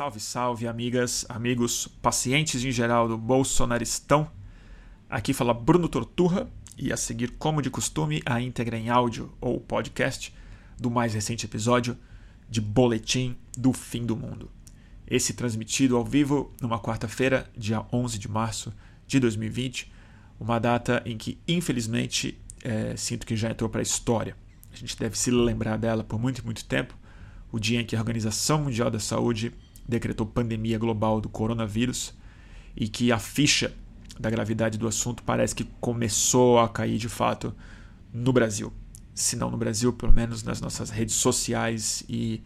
Salve, salve, amigas, amigos, pacientes em geral do Bolsonaristão. Aqui fala Bruno Torturra e a seguir, como de costume, a íntegra em áudio ou podcast do mais recente episódio de Boletim do Fim do Mundo. Esse transmitido ao vivo numa quarta-feira, dia 11 de março de 2020, uma data em que, infelizmente, é, sinto que já entrou para a história. A gente deve se lembrar dela por muito, muito tempo o dia em que a Organização Mundial da Saúde decretou pandemia global do coronavírus e que a ficha da gravidade do assunto parece que começou a cair de fato no Brasil. Se não no Brasil, pelo menos nas nossas redes sociais e,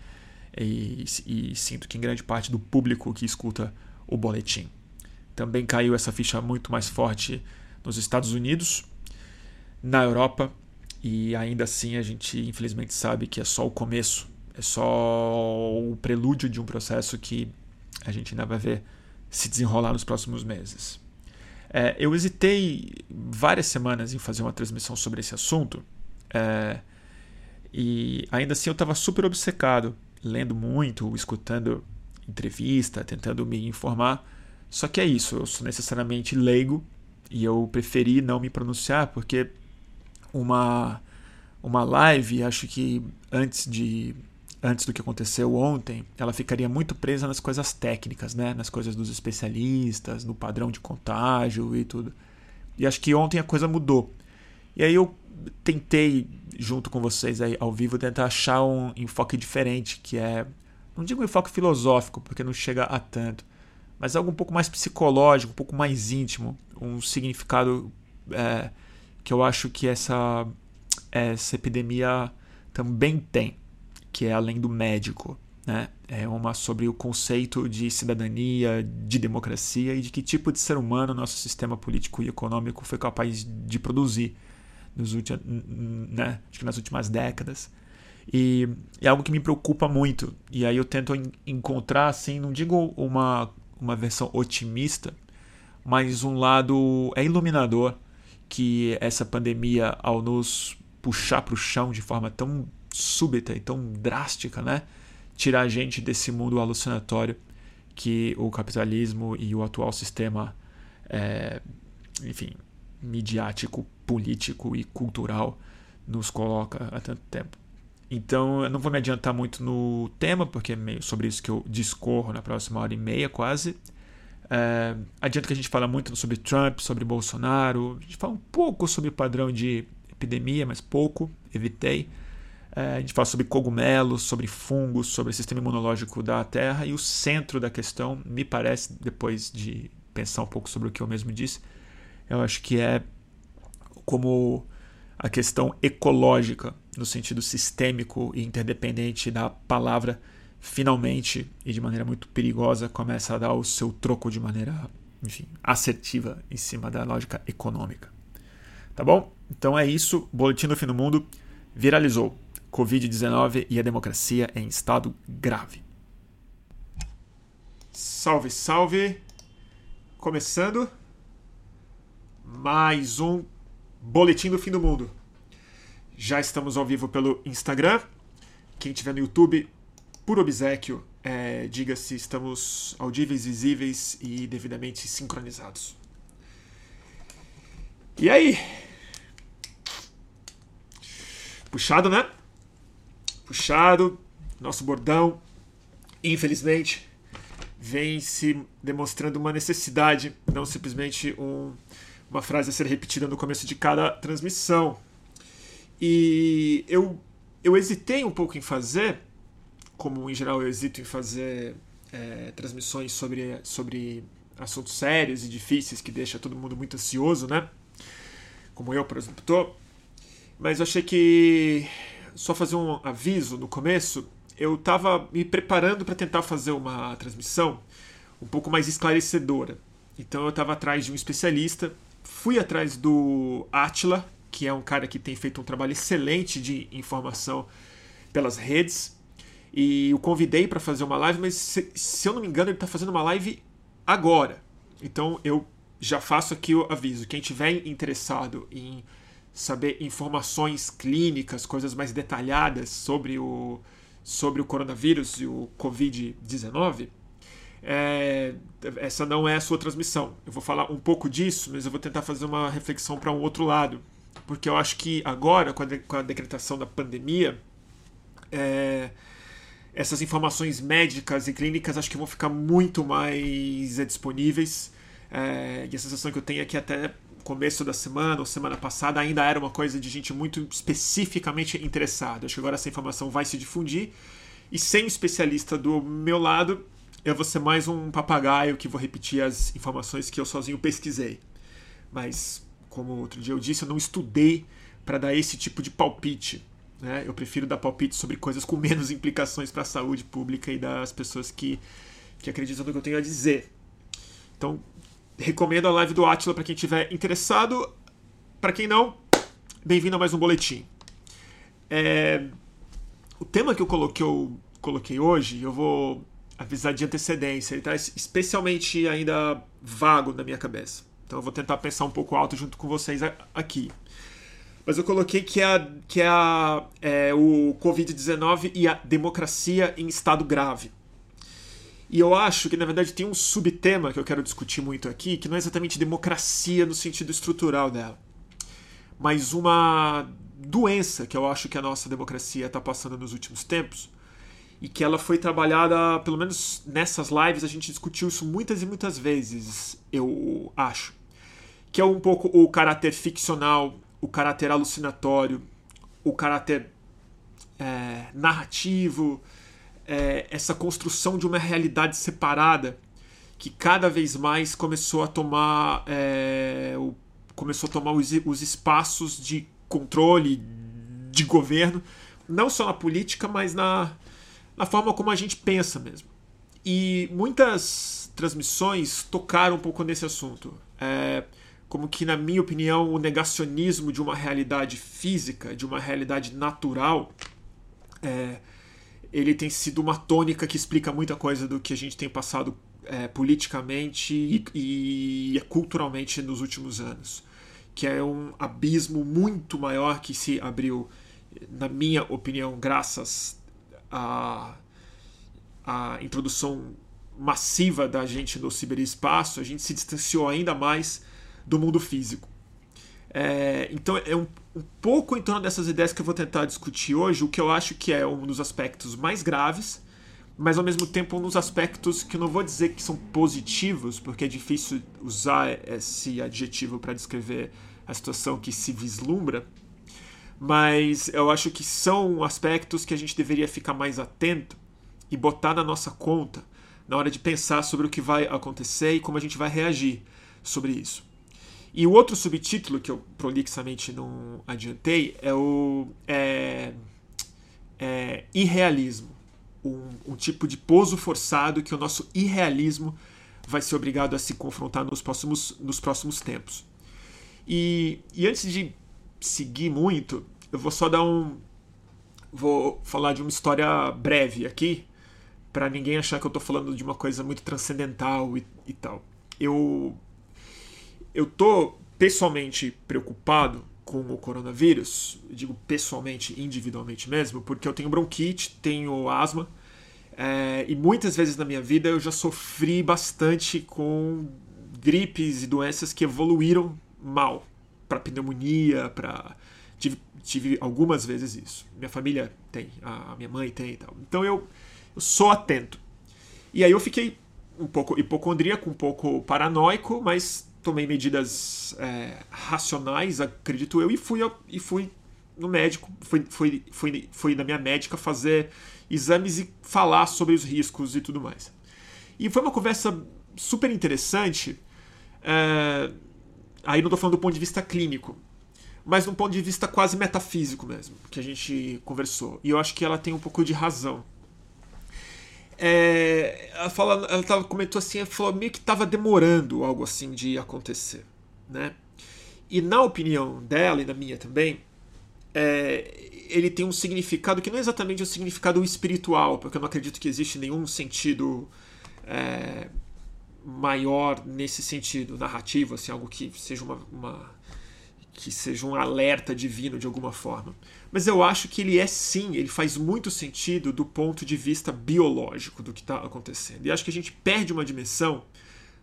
e, e sinto que em grande parte do público que escuta o boletim. Também caiu essa ficha muito mais forte nos Estados Unidos, na Europa, e ainda assim a gente infelizmente sabe que é só o começo é só o prelúdio de um processo que a gente ainda vai ver se desenrolar nos próximos meses. É, eu hesitei várias semanas em fazer uma transmissão sobre esse assunto é, e ainda assim eu estava super obcecado, lendo muito, escutando entrevista, tentando me informar. Só que é isso, eu sou necessariamente leigo e eu preferi não me pronunciar porque uma uma live, acho que antes de antes do que aconteceu ontem, ela ficaria muito presa nas coisas técnicas, né? nas coisas dos especialistas, no padrão de contágio e tudo. E acho que ontem a coisa mudou. E aí eu tentei, junto com vocês aí ao vivo, tentar achar um enfoque diferente, que é, não digo um enfoque filosófico, porque não chega a tanto, mas algo um pouco mais psicológico, um pouco mais íntimo, um significado é, que eu acho que essa, essa epidemia também tem que é além do médico. Né? É uma sobre o conceito de cidadania, de democracia e de que tipo de ser humano nosso sistema político e econômico foi capaz de produzir nos últimos, né? Acho que nas últimas décadas. E é algo que me preocupa muito. E aí eu tento encontrar, assim, não digo uma, uma versão otimista, mas um lado é iluminador que essa pandemia, ao nos puxar para o chão de forma tão súbita e tão drástica, né? Tirar a gente desse mundo alucinatório que o capitalismo e o atual sistema, é, enfim, midiático, político e cultural nos coloca há tanto tempo. Então, eu não vou me adiantar muito no tema, porque é meio sobre isso que eu discorro na próxima hora e meia, quase. É, adianta que a gente fala muito sobre Trump, sobre Bolsonaro, a gente fala um pouco sobre padrão de epidemia, mas pouco, evitei. É, a gente fala sobre cogumelos, sobre fungos, sobre o sistema imunológico da Terra e o centro da questão, me parece, depois de pensar um pouco sobre o que eu mesmo disse, eu acho que é como a questão ecológica, no sentido sistêmico e interdependente da palavra, finalmente e de maneira muito perigosa começa a dar o seu troco de maneira, enfim, assertiva em cima da lógica econômica. Tá bom? Então é isso. Boletim do Fim do Mundo viralizou. Covid-19 e a democracia em estado grave. Salve, salve! Começando mais um Boletim do Fim do Mundo. Já estamos ao vivo pelo Instagram. Quem estiver no YouTube, por obsequio, é, diga se estamos audíveis, visíveis e devidamente sincronizados. E aí? Puxado, né? Puxado, nosso bordão, infelizmente, vem se demonstrando uma necessidade, não simplesmente um, uma frase a ser repetida no começo de cada transmissão. E eu, eu hesitei um pouco em fazer, como em geral eu hesito em fazer é, transmissões sobre, sobre assuntos sérios e difíceis que deixa todo mundo muito ansioso, né? Como eu, por exemplo, tô. Mas eu achei que só fazer um aviso no começo. Eu estava me preparando para tentar fazer uma transmissão um pouco mais esclarecedora. Então eu estava atrás de um especialista, fui atrás do Atila, que é um cara que tem feito um trabalho excelente de informação pelas redes, e o convidei para fazer uma live, mas se, se, eu não me engano ele está fazendo uma live agora. Então eu já faço aqui o aviso. Quem tiver interessado em saber informações clínicas, coisas mais detalhadas sobre o, sobre o coronavírus e o Covid-19, é, essa não é a sua transmissão. Eu vou falar um pouco disso, mas eu vou tentar fazer uma reflexão para um outro lado. Porque eu acho que agora, com a, de, com a decretação da pandemia, é, essas informações médicas e clínicas acho que vão ficar muito mais é, disponíveis. É, e a sensação que eu tenho é que até começo da semana ou semana passada ainda era uma coisa de gente muito especificamente interessada. Acho que agora essa informação vai se difundir. E sem especialista do meu lado, eu vou ser mais um papagaio que vou repetir as informações que eu sozinho pesquisei. Mas, como outro dia eu disse, eu não estudei para dar esse tipo de palpite. Né? Eu prefiro dar palpite sobre coisas com menos implicações para a saúde pública e das pessoas que, que acreditam no que eu tenho a dizer. Então, recomendo a live do Atila para quem tiver interessado. Para quem não, bem-vindo a mais um boletim. É, o tema que eu coloquei, eu coloquei hoje, eu vou avisar de antecedência. Ele está especialmente ainda vago na minha cabeça. Então eu vou tentar pensar um pouco alto junto com vocês aqui. Mas eu coloquei que é, que é, a, é o Covid-19 e a democracia em estado grave. E eu acho que, na verdade, tem um subtema que eu quero discutir muito aqui, que não é exatamente democracia no sentido estrutural dela, mas uma doença que eu acho que a nossa democracia está passando nos últimos tempos e que ela foi trabalhada, pelo menos nessas lives, a gente discutiu isso muitas e muitas vezes, eu acho. Que é um pouco o caráter ficcional, o caráter alucinatório, o caráter é, narrativo, é, essa construção de uma realidade separada que cada vez mais começou a tomar é, o, começou a tomar os, os espaços de controle de governo não só na política mas na, na forma como a gente pensa mesmo. E muitas transmissões tocaram um pouco nesse assunto. É, como que na minha opinião o negacionismo de uma realidade física de uma realidade natural é, ele tem sido uma tônica que explica muita coisa do que a gente tem passado é, politicamente e, e, culturalmente nos últimos anos. Que é um abismo muito maior que se abriu, na minha opinião, graças à, à introdução massiva da gente no ciberespaço, a gente se distanciou ainda mais do mundo físico. É, então é um, um, pouco em torno dessas ideias que eu vou tentar discutir hoje, o que eu acho que é um dos aspectos mais graves, mas ao mesmo tempo um dos aspectos que eu não vou dizer que são positivos, porque é difícil usar esse adjetivo para descrever a situação que se vislumbra, mas eu acho que são aspectos que a gente deveria ficar mais atento e botar na nossa conta na hora de pensar sobre o que vai acontecer e como a gente vai reagir sobre isso. E o outro subtítulo que eu prolixamente não adiantei é o é, é irrealismo. Um, um, tipo de pouso forçado que o nosso irrealismo vai ser obrigado a se confrontar nos próximos, nos próximos tempos. E, e antes de seguir muito, eu vou só dar um. Vou falar de uma história breve aqui, para ninguém achar que eu estou falando de uma coisa muito transcendental e, e tal. Eu eu tô pessoalmente preocupado com o coronavírus, digo pessoalmente, individualmente mesmo, porque eu tenho bronquite, tenho asma, é, e muitas vezes na minha vida eu já sofri bastante com gripes e doenças que evoluíram mal, para pneumonia, para tive, tive algumas vezes isso. Minha família tem, a minha mãe tem e tal. Então eu, eu sou atento. E aí eu fiquei um pouco hipocondríaco, um pouco paranoico, mas tomei medidas é, racionais, acredito eu, e fui, e fui no médico, fui, fui, fui, fui na minha médica fazer exames e falar sobre os riscos e tudo mais. E foi uma conversa super interessante. É, aí não estou falando do ponto de vista clínico, mas do ponto de vista quase metafísico mesmo, que a gente conversou. E eu acho que ela tem um pouco de razão. É, ela, fala, ela tava, comentou assim, ela falou meio que estava demorando algo assim de acontecer, né? E na opinião dela e na minha também, é, ele tem um significado que não é exatamente um significado espiritual, porque eu não acredito que existe nenhum sentido é, maior nesse sentido narrativo, assim, algo que seja uma, uma que seja um alerta divino de alguma forma. Mas eu acho que ele é sim, ele faz muito sentido do ponto de vista biológico do que está acontecendo. E acho que a gente perde uma dimensão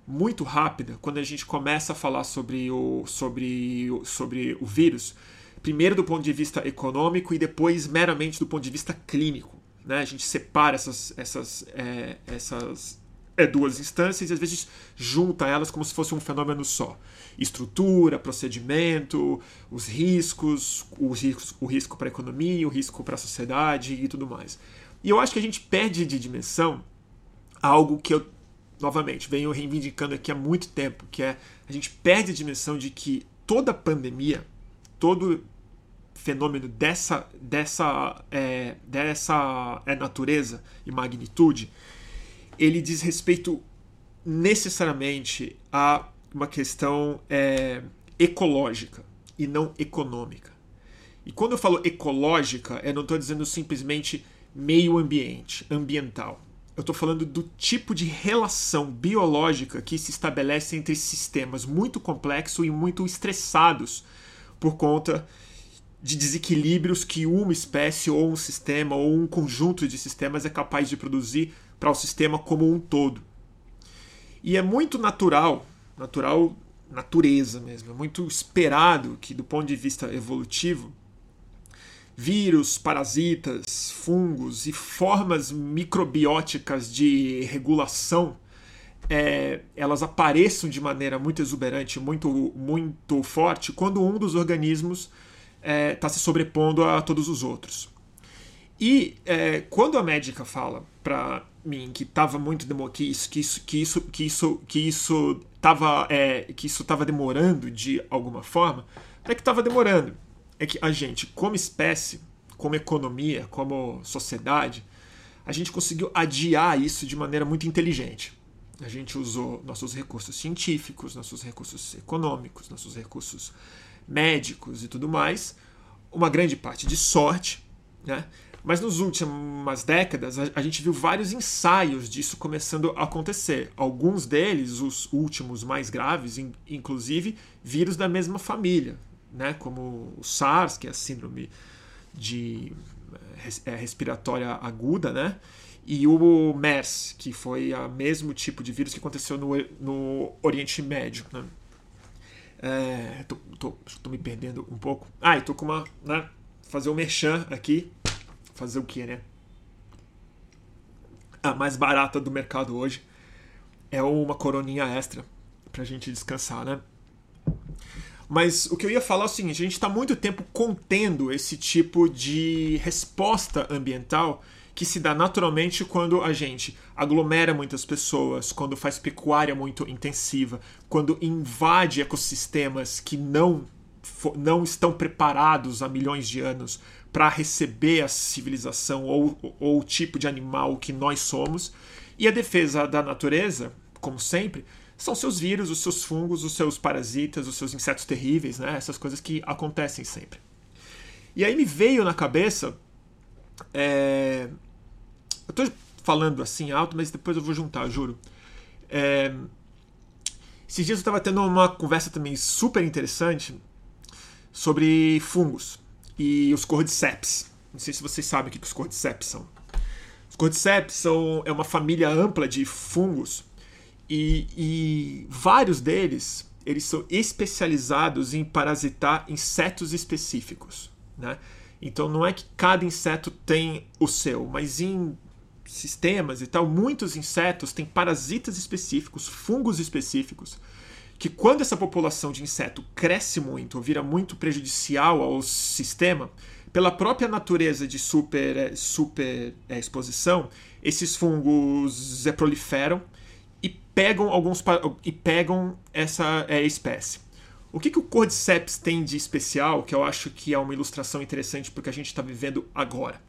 muito rápida quando a gente começa a falar sobre o, sobre, sobre o vírus, primeiro do ponto de vista econômico e depois meramente do ponto de vista clínico. Né? A gente separa essas, essas, é, essas é, duas instâncias e às vezes junta elas como se fosse um fenômeno só. Estrutura, procedimento, os riscos, os riscos o risco para a economia, o risco para a sociedade e tudo mais. E eu acho que a gente perde de dimensão algo que eu, novamente, venho reivindicando aqui há muito tempo, que é a gente perde a dimensão de que toda pandemia, todo fenômeno dessa, dessa, é, dessa é, natureza e magnitude, ele diz respeito necessariamente a uma questão é, ecológica e não econômica. E quando eu falo ecológica, eu não estou dizendo simplesmente meio ambiente, ambiental. Eu estou falando do tipo de relação biológica que se estabelece entre sistemas muito complexos e muito estressados por conta de desequilíbrios que uma espécie ou um sistema ou um conjunto de sistemas é capaz de produzir para o sistema como um todo. E é muito natural, natural, natureza mesmo, é muito esperado que, do ponto de vista evolutivo, vírus, parasitas, fungos e formas microbióticas de regulação é, elas apareçam de maneira muito exuberante, muito, muito forte, quando um dos organismos está é, tá se sobrepondo a todos os outros. E é, quando a médica fala para mim que estava muito que isso que isso que isso que isso que isso estava é, que isso estava demorando de alguma forma, é que estava demorando, é que a gente como espécie, como economia, como sociedade, a gente conseguiu adiar isso de maneira muito inteligente. A gente usou nossos recursos científicos, nossos recursos econômicos, nossos recursos médicos e tudo mais, uma grande parte de sorte, né? Mas nas últimas décadas, a, gente viu vários ensaios disso começando a acontecer. Alguns deles, os últimos mais graves, inclusive vírus da mesma família, né? como o SARS, que é a síndrome de é, respiratória aguda, né? e o MERS, que foi o mesmo tipo de vírus que aconteceu no, no Oriente Médio. Né? É, tô, tô, tô, me perdendo um pouco. Ah, e tô com uma. Né, fazer um merchan aqui fazer o que, né? A mais barata do mercado hoje é uma coroninha extra pra gente descansar, né? Mas o que eu ia falar é o seguinte: a gente está muito tempo contendo esse tipo de resposta ambiental que se dá naturalmente quando a gente aglomera muitas pessoas, quando faz pecuária muito intensiva, quando invade ecossistemas que não, não estão preparados há milhões de anos para receber a civilização ou, ou o tipo de animal que nós somos. E a defesa da natureza, como sempre, são seus vírus, os seus fungos, os seus parasitas, os seus insetos terríveis, né? essas coisas que acontecem sempre. E aí me veio na cabeça. É... Eu estou falando assim alto, mas depois eu vou juntar, juro. É... Esses dias eu estava tendo uma conversa também super interessante sobre fungos e os cordyceps. Não sei se vocês sabem o que os cordyceps são. Os cordyceps são, é uma família ampla de fungos e, e vários deles eles são especializados em parasitar insetos específicos. Né? Então não é que cada inseto tem o seu, mas em sistemas e tal, muitos insetos têm parasitas específicos, fungos específicos, que quando essa população de inseto cresce muito vira muito prejudicial ao sistema, pela própria natureza de super, eh, super é, exposição, esses fungos é, proliferam e pegam alguns e pegam essa é, espécie. O que, que o Cordyceps tem de especial, que eu acho que é uma ilustração interessante porque a gente está vivendo agora?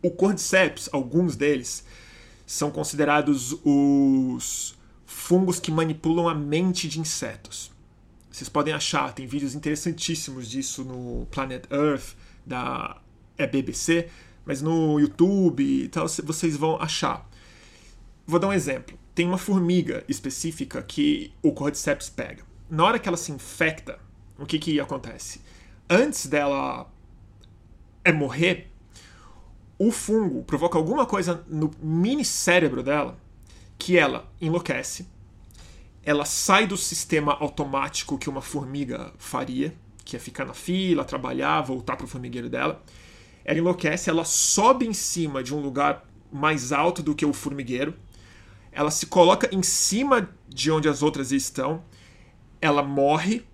O Cordyceps, alguns deles, são considerados os fungos que manipulam a mente de insetos. Vocês podem achar, tem vídeos interessantíssimos disso no Planet Earth da é BBC, mas no YouTube e tal vocês vão achar. Vou dar um exemplo. Tem uma formiga específica que o Cordyceps pega. Na hora que ela se infecta, o que que acontece? Antes dela é morrer, o fungo provoca alguma coisa no mini cérebro dela que ela enlouquece, ela sai do sistema automático que uma formiga faria, que é ficar na fila, trabalhar, voltar para o formigueiro dela. Ela enlouquece, ela sobe em cima de um lugar mais alto do que o formigueiro, ela se coloca em cima de onde as outras estão, ela morre,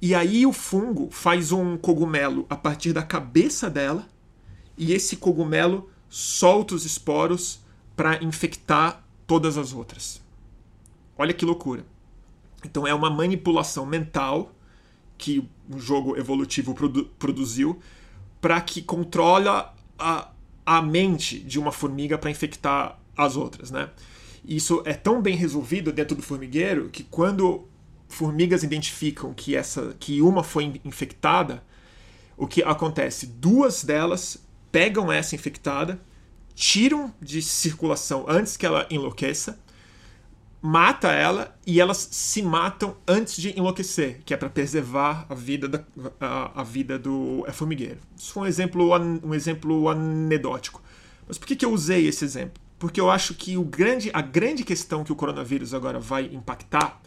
e aí o fungo faz um cogumelo a partir da cabeça dela, e esse cogumelo solta os esporos para infectar todas as outras. Olha que loucura. Então é uma manipulação mental que um jogo evolutivo produ produziu para que controla a, a mente de uma formiga para infectar as outras, né? Isso é tão bem resolvido dentro do formigueiro que quando formigas identificam que essa que uma foi infectada, o que acontece? Duas delas pegam essa infectada, tiram de circulação antes que ela enlouqueça mata ela e elas se matam antes de enlouquecer, que é para preservar a vida, da, a, a, vida do é formigueiro. Isso foi um exemplo, um exemplo anedótico. Mas por que, que eu usei esse exemplo? Porque eu acho que o grande, a grande questão que o coronavírus agora vai impactar,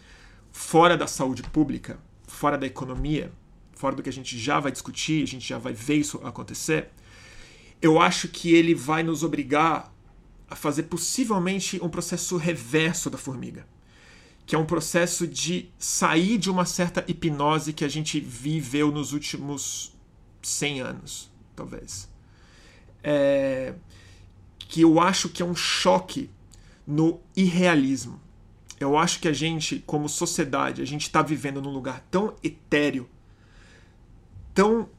fora da saúde pública, fora da economia, fora do que a gente já vai discutir, a gente já vai ver isso acontecer, eu acho que ele vai nos obrigar a fazer possivelmente um processo reverso da formiga, que é um processo de sair de uma certa hipnose que a gente viveu nos últimos 100 anos, talvez. É, que eu acho que é um choque no irrealismo. Eu acho que a gente, como sociedade, a gente está vivendo num lugar tão etéreo, tão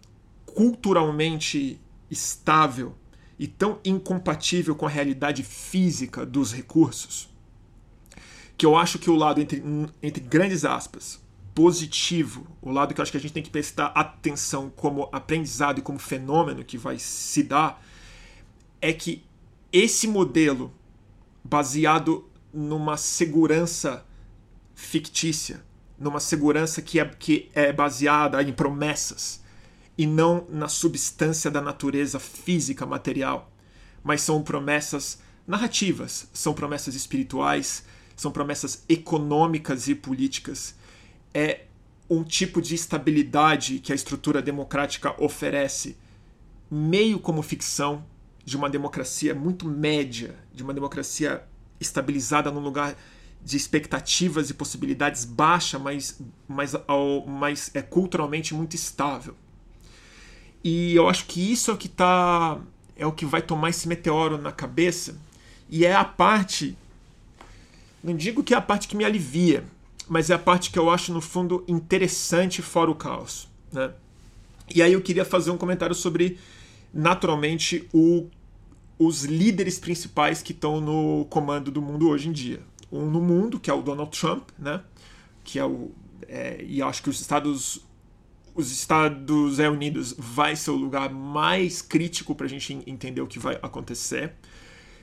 culturalmente estável, e tão incompatível com a realidade física dos recursos que eu acho que o lado, entre, entre grandes aspas, positivo, o lado que eu acho que a gente tem que prestar atenção como aprendizado e como fenômeno que vai se dar, é que esse modelo baseado numa segurança fictícia, numa segurança que é, que é baseada em promessas, e não na substância da natureza física material, mas são promessas narrativas, são promessas espirituais, são promessas econômicas e políticas. É um tipo de estabilidade que a estrutura democrática oferece, meio como ficção de uma democracia muito média, de uma democracia estabilizada num lugar de expectativas e possibilidades baixa, mas, mas, mas é culturalmente muito estável. E eu acho que isso é o que tá. É o que vai tomar esse meteoro na cabeça. E é a parte. Não digo que é a parte que me alivia, mas é a parte que eu acho, no fundo, interessante fora o caos. Né? E aí eu queria fazer um comentário sobre, naturalmente, o, os líderes principais que estão no comando do mundo hoje em dia. Um no mundo, que é o Donald Trump, né? que é o. É, e acho que os Estados os Estados Unidos vai ser o lugar mais crítico para a gente entender o que vai acontecer,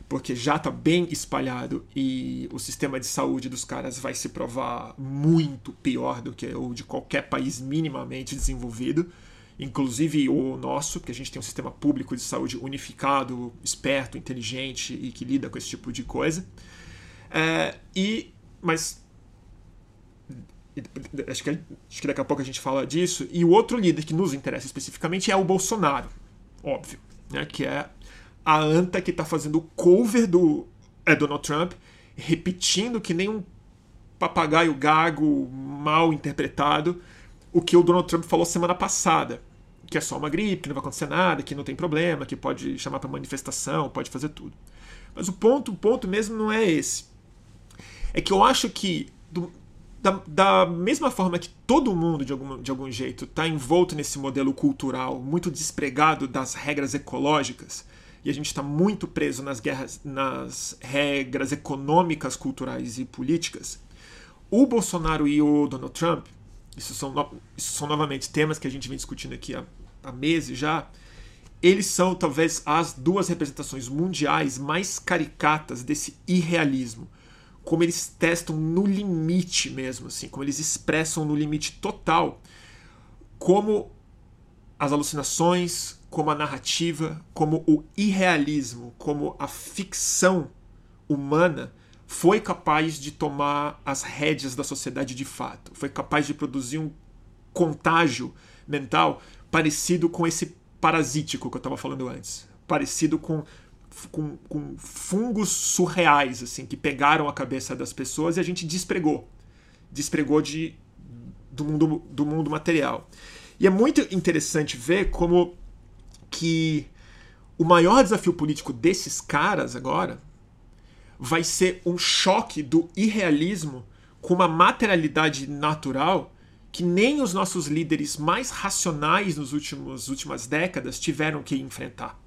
porque já está bem espalhado e o sistema de saúde dos caras vai se provar muito pior do que o de qualquer país minimamente desenvolvido, inclusive o nosso, porque a gente tem um sistema público de saúde unificado, esperto, inteligente e que lida com esse tipo de coisa. É, e mas acho que, acho que daqui a pouco a gente fala disso. E o outro líder que nos interessa especificamente é o Bolsonaro, óbvio, né? que é a anta que está fazendo o cover do é, Donald Trump, repetindo que nem um papagaio gago mal interpretado o que o Donald Trump falou semana passada, que é só uma gripe, que não vai acontecer nada, que não tem problema, que pode chamar para manifestação, pode fazer tudo. Mas o ponto, o ponto mesmo não é esse. É que eu acho que do, da, da mesma forma que todo mundo, de algum, de algum jeito, está envolto nesse modelo cultural muito despregado das regras ecológicas, e a gente está muito preso nas guerras, nas regras econômicas, culturais e políticas, o Bolsonaro e o Donald Trump, isso são, isso são novamente temas que a gente vem discutindo aqui há, há meses já, eles são talvez as duas representações mundiais mais caricatas desse irrealismo como eles testam no limite mesmo, assim, como eles expressam no limite total como as alucinações, como a narrativa, como o irrealismo, como a ficção humana foi capaz de tomar as rédeas da sociedade de fato, foi capaz de produzir um contágio mental parecido com esse parasítico que eu estava falando antes, parecido com, com, com, fungos surreais assim que pegaram a cabeça das pessoas e a gente despregou, despregou de, do mundo, do mundo material. E é muito interessante ver como que o maior desafio político desses caras agora vai ser um choque do irrealismo com uma materialidade natural que nem os nossos líderes mais racionais nos últimos últimas décadas tiveram que enfrentar.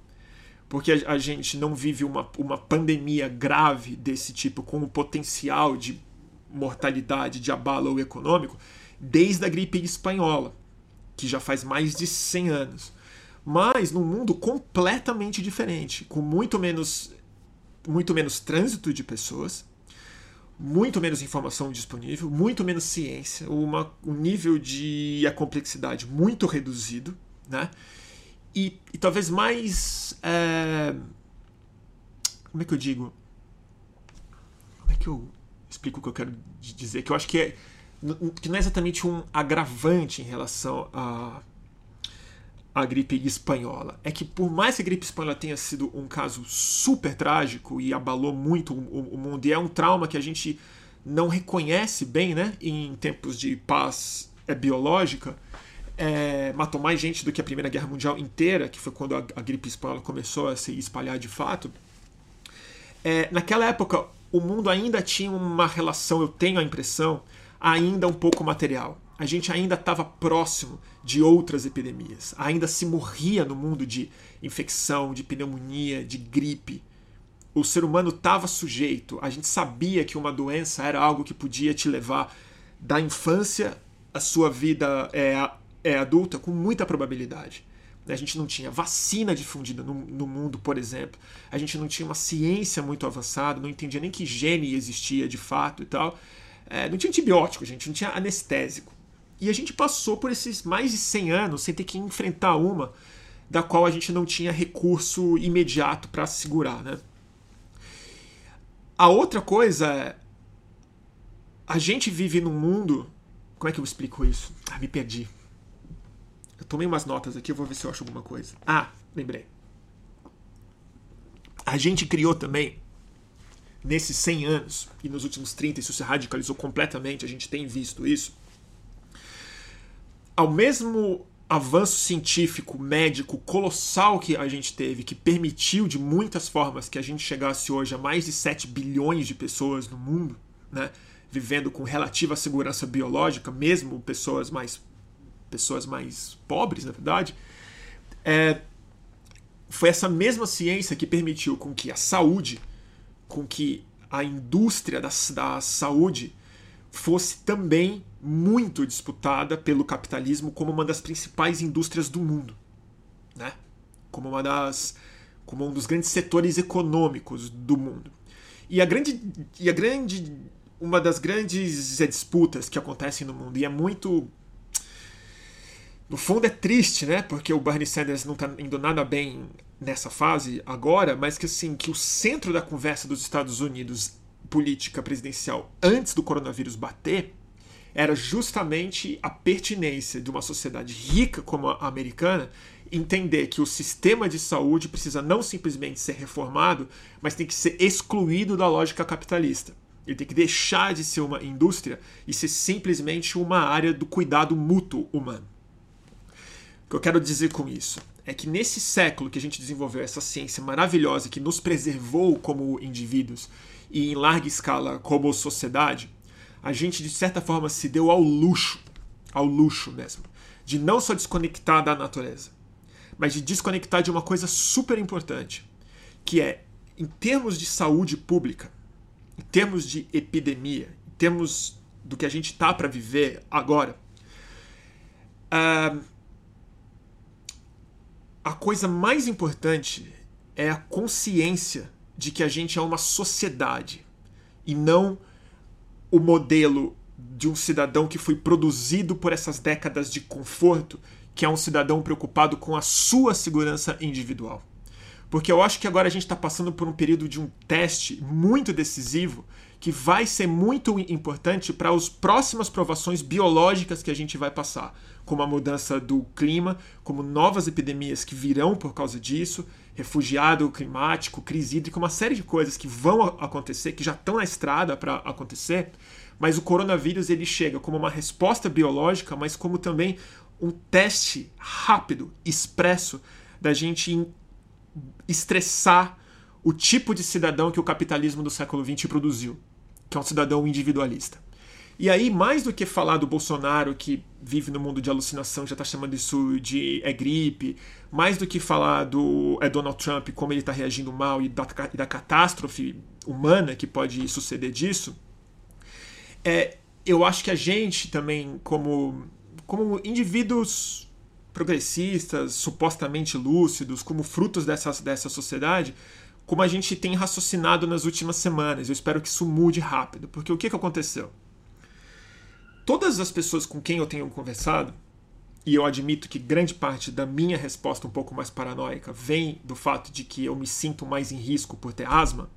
Porque a, gente não vive uma, uma pandemia grave desse tipo com o potencial de mortalidade, de abalo econômico, desde a gripe espanhola, que já faz mais de 100 anos. Mas num mundo completamente diferente, com muito menos muito menos trânsito de pessoas, muito menos informação disponível, muito menos ciência, uma, um nível de a complexidade muito reduzido, né? E, e talvez mais. É... Como é que eu digo? Como é que eu explico o que eu quero dizer? Que eu acho que, é, que não é exatamente um agravante em relação a a gripe espanhola é que, por mais que a gripe espanhola tenha sido um caso super trágico e abalou muito o, o mundo, e é um trauma que a gente não reconhece bem né, em tempos de paz é, biológica, é, matou mais gente do que a Primeira Guerra Mundial inteira, que foi quando a, a gripe espanhola começou a se espalhar de fato. É, naquela época, o mundo ainda tinha uma relação, eu tenho a impressão, ainda um pouco material a gente ainda estava próximo de outras epidemias. Ainda se morria no mundo de infecção, de pneumonia, de gripe. O ser humano estava sujeito. A gente sabia que uma doença era algo que podia te levar da infância à sua vida é, é adulta com muita probabilidade. A gente não tinha vacina difundida no, no, mundo, por exemplo. A gente não tinha uma ciência muito avançada, não entendia nem que gene existia de fato e tal. É, não tinha antibiótico, gente não tinha anestésico. E a gente passou por esses mais de 100 anos sem ter que enfrentar uma da qual a gente não tinha recurso imediato para segurar, né? A outra coisa é a gente vive num mundo, como é que eu explico isso? Ah, me perdi. Eu tomei umas notas aqui, eu vou ver se eu acho alguma coisa. Ah, lembrei. A gente criou também nesses 100 anos e nos últimos 30 isso se radicalizou completamente, a gente tem visto isso ao mesmo avanço científico, médico colossal que a gente teve, que permitiu de muitas formas que a gente chegasse hoje a mais de 7 bilhões de pessoas no mundo, né, vivendo com relativa segurança biológica, mesmo pessoas mais pessoas mais pobres, na verdade, é, foi essa mesma ciência que permitiu com que a saúde, com que a indústria da, da saúde fosse também muito disputada pelo capitalismo como uma das principais indústrias do mundo, né? Como uma das como um dos grandes setores econômicos do mundo. E a grande e a grande uma das grandes disputas que acontecem no mundo e é muito no fundo é triste, né? Porque o Bernie Sanders não está indo nada bem nessa fase agora, mas que assim que o centro da conversa dos Estados Unidos política presidencial antes do coronavírus bater era justamente a pertinência de uma sociedade rica como a americana entender que o sistema de saúde precisa não simplesmente ser reformado, mas tem que ser excluído da lógica capitalista. Ele tem que deixar de ser uma indústria e ser simplesmente uma área do cuidado mútuo humano. O que eu quero dizer com isso é que nesse século que a gente desenvolveu essa ciência maravilhosa que nos preservou como indivíduos e em larga escala como sociedade, a gente de certa forma se deu ao luxo, ao luxo mesmo, de não só desconectar da natureza, mas de desconectar de uma coisa super importante, que é em termos de saúde pública, em termos de epidemia, em termos do que a gente tá para viver agora, uh, a coisa mais importante é a consciência de que a gente é uma sociedade e não o modelo de um cidadão que foi produzido por essas décadas de conforto que é um cidadão preocupado com a sua segurança individual. Porque eu acho que agora a gente está passando por um período de um teste muito decisivo que vai ser muito importante para as próximas provações biológicas que a gente vai passar, como a mudança do clima, como novas epidemias que virão por causa disso, refugiado climático, crise hídrica, uma série de coisas que vão acontecer, que já estão na estrada para acontecer, mas o coronavírus ele chega como uma resposta biológica, mas como também um teste rápido, expresso, da gente estressar o tipo de cidadão que o capitalismo do século XX produziu, que é um cidadão individualista. E aí, mais do que falar do Bolsonaro que vive no mundo de alucinação, já está chamando isso de é gripe, mais do que falar do é Donald Trump, como ele está reagindo mal e da, e da catástrofe humana que pode suceder disso, é, eu acho que a gente também, como, como indivíduos progressistas, supostamente lúcidos, como frutos dessa, dessa sociedade, como a gente tem raciocinado nas últimas semanas. Eu espero que isso mude rápido, porque o que, que aconteceu? Todas as pessoas com quem eu tenho conversado, e eu admito que grande parte da minha resposta um pouco mais paranoica vem do fato de que eu me sinto mais em risco por ter asma,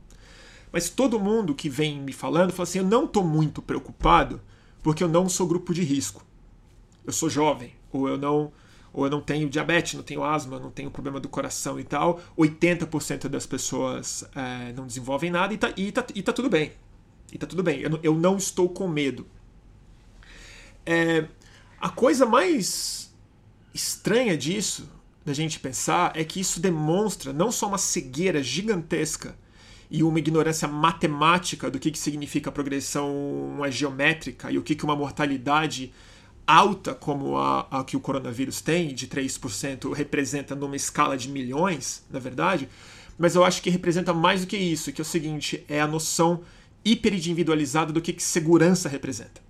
mas todo mundo que vem me falando fala assim: eu não estou muito preocupado porque eu não sou grupo de risco. Eu sou jovem, ou eu não ou eu não tenho diabetes, não tenho asma, não tenho problema do coração e tal. 80% das pessoas é, não desenvolvem nada e tá, e, tá, e tá tudo bem. E tá tudo bem. Eu, eu não estou com medo. É, a coisa mais estranha disso, da gente pensar, é que isso demonstra não só uma cegueira gigantesca e uma ignorância matemática do que, que significa progressão geométrica e o que, que uma mortalidade alta como a, a, que o coronavírus tem, de 3%, representa numa escala de milhões, na verdade, mas eu acho que representa mais do que isso, que é o seguinte, é a noção hiperindividualizada do que, que segurança representa.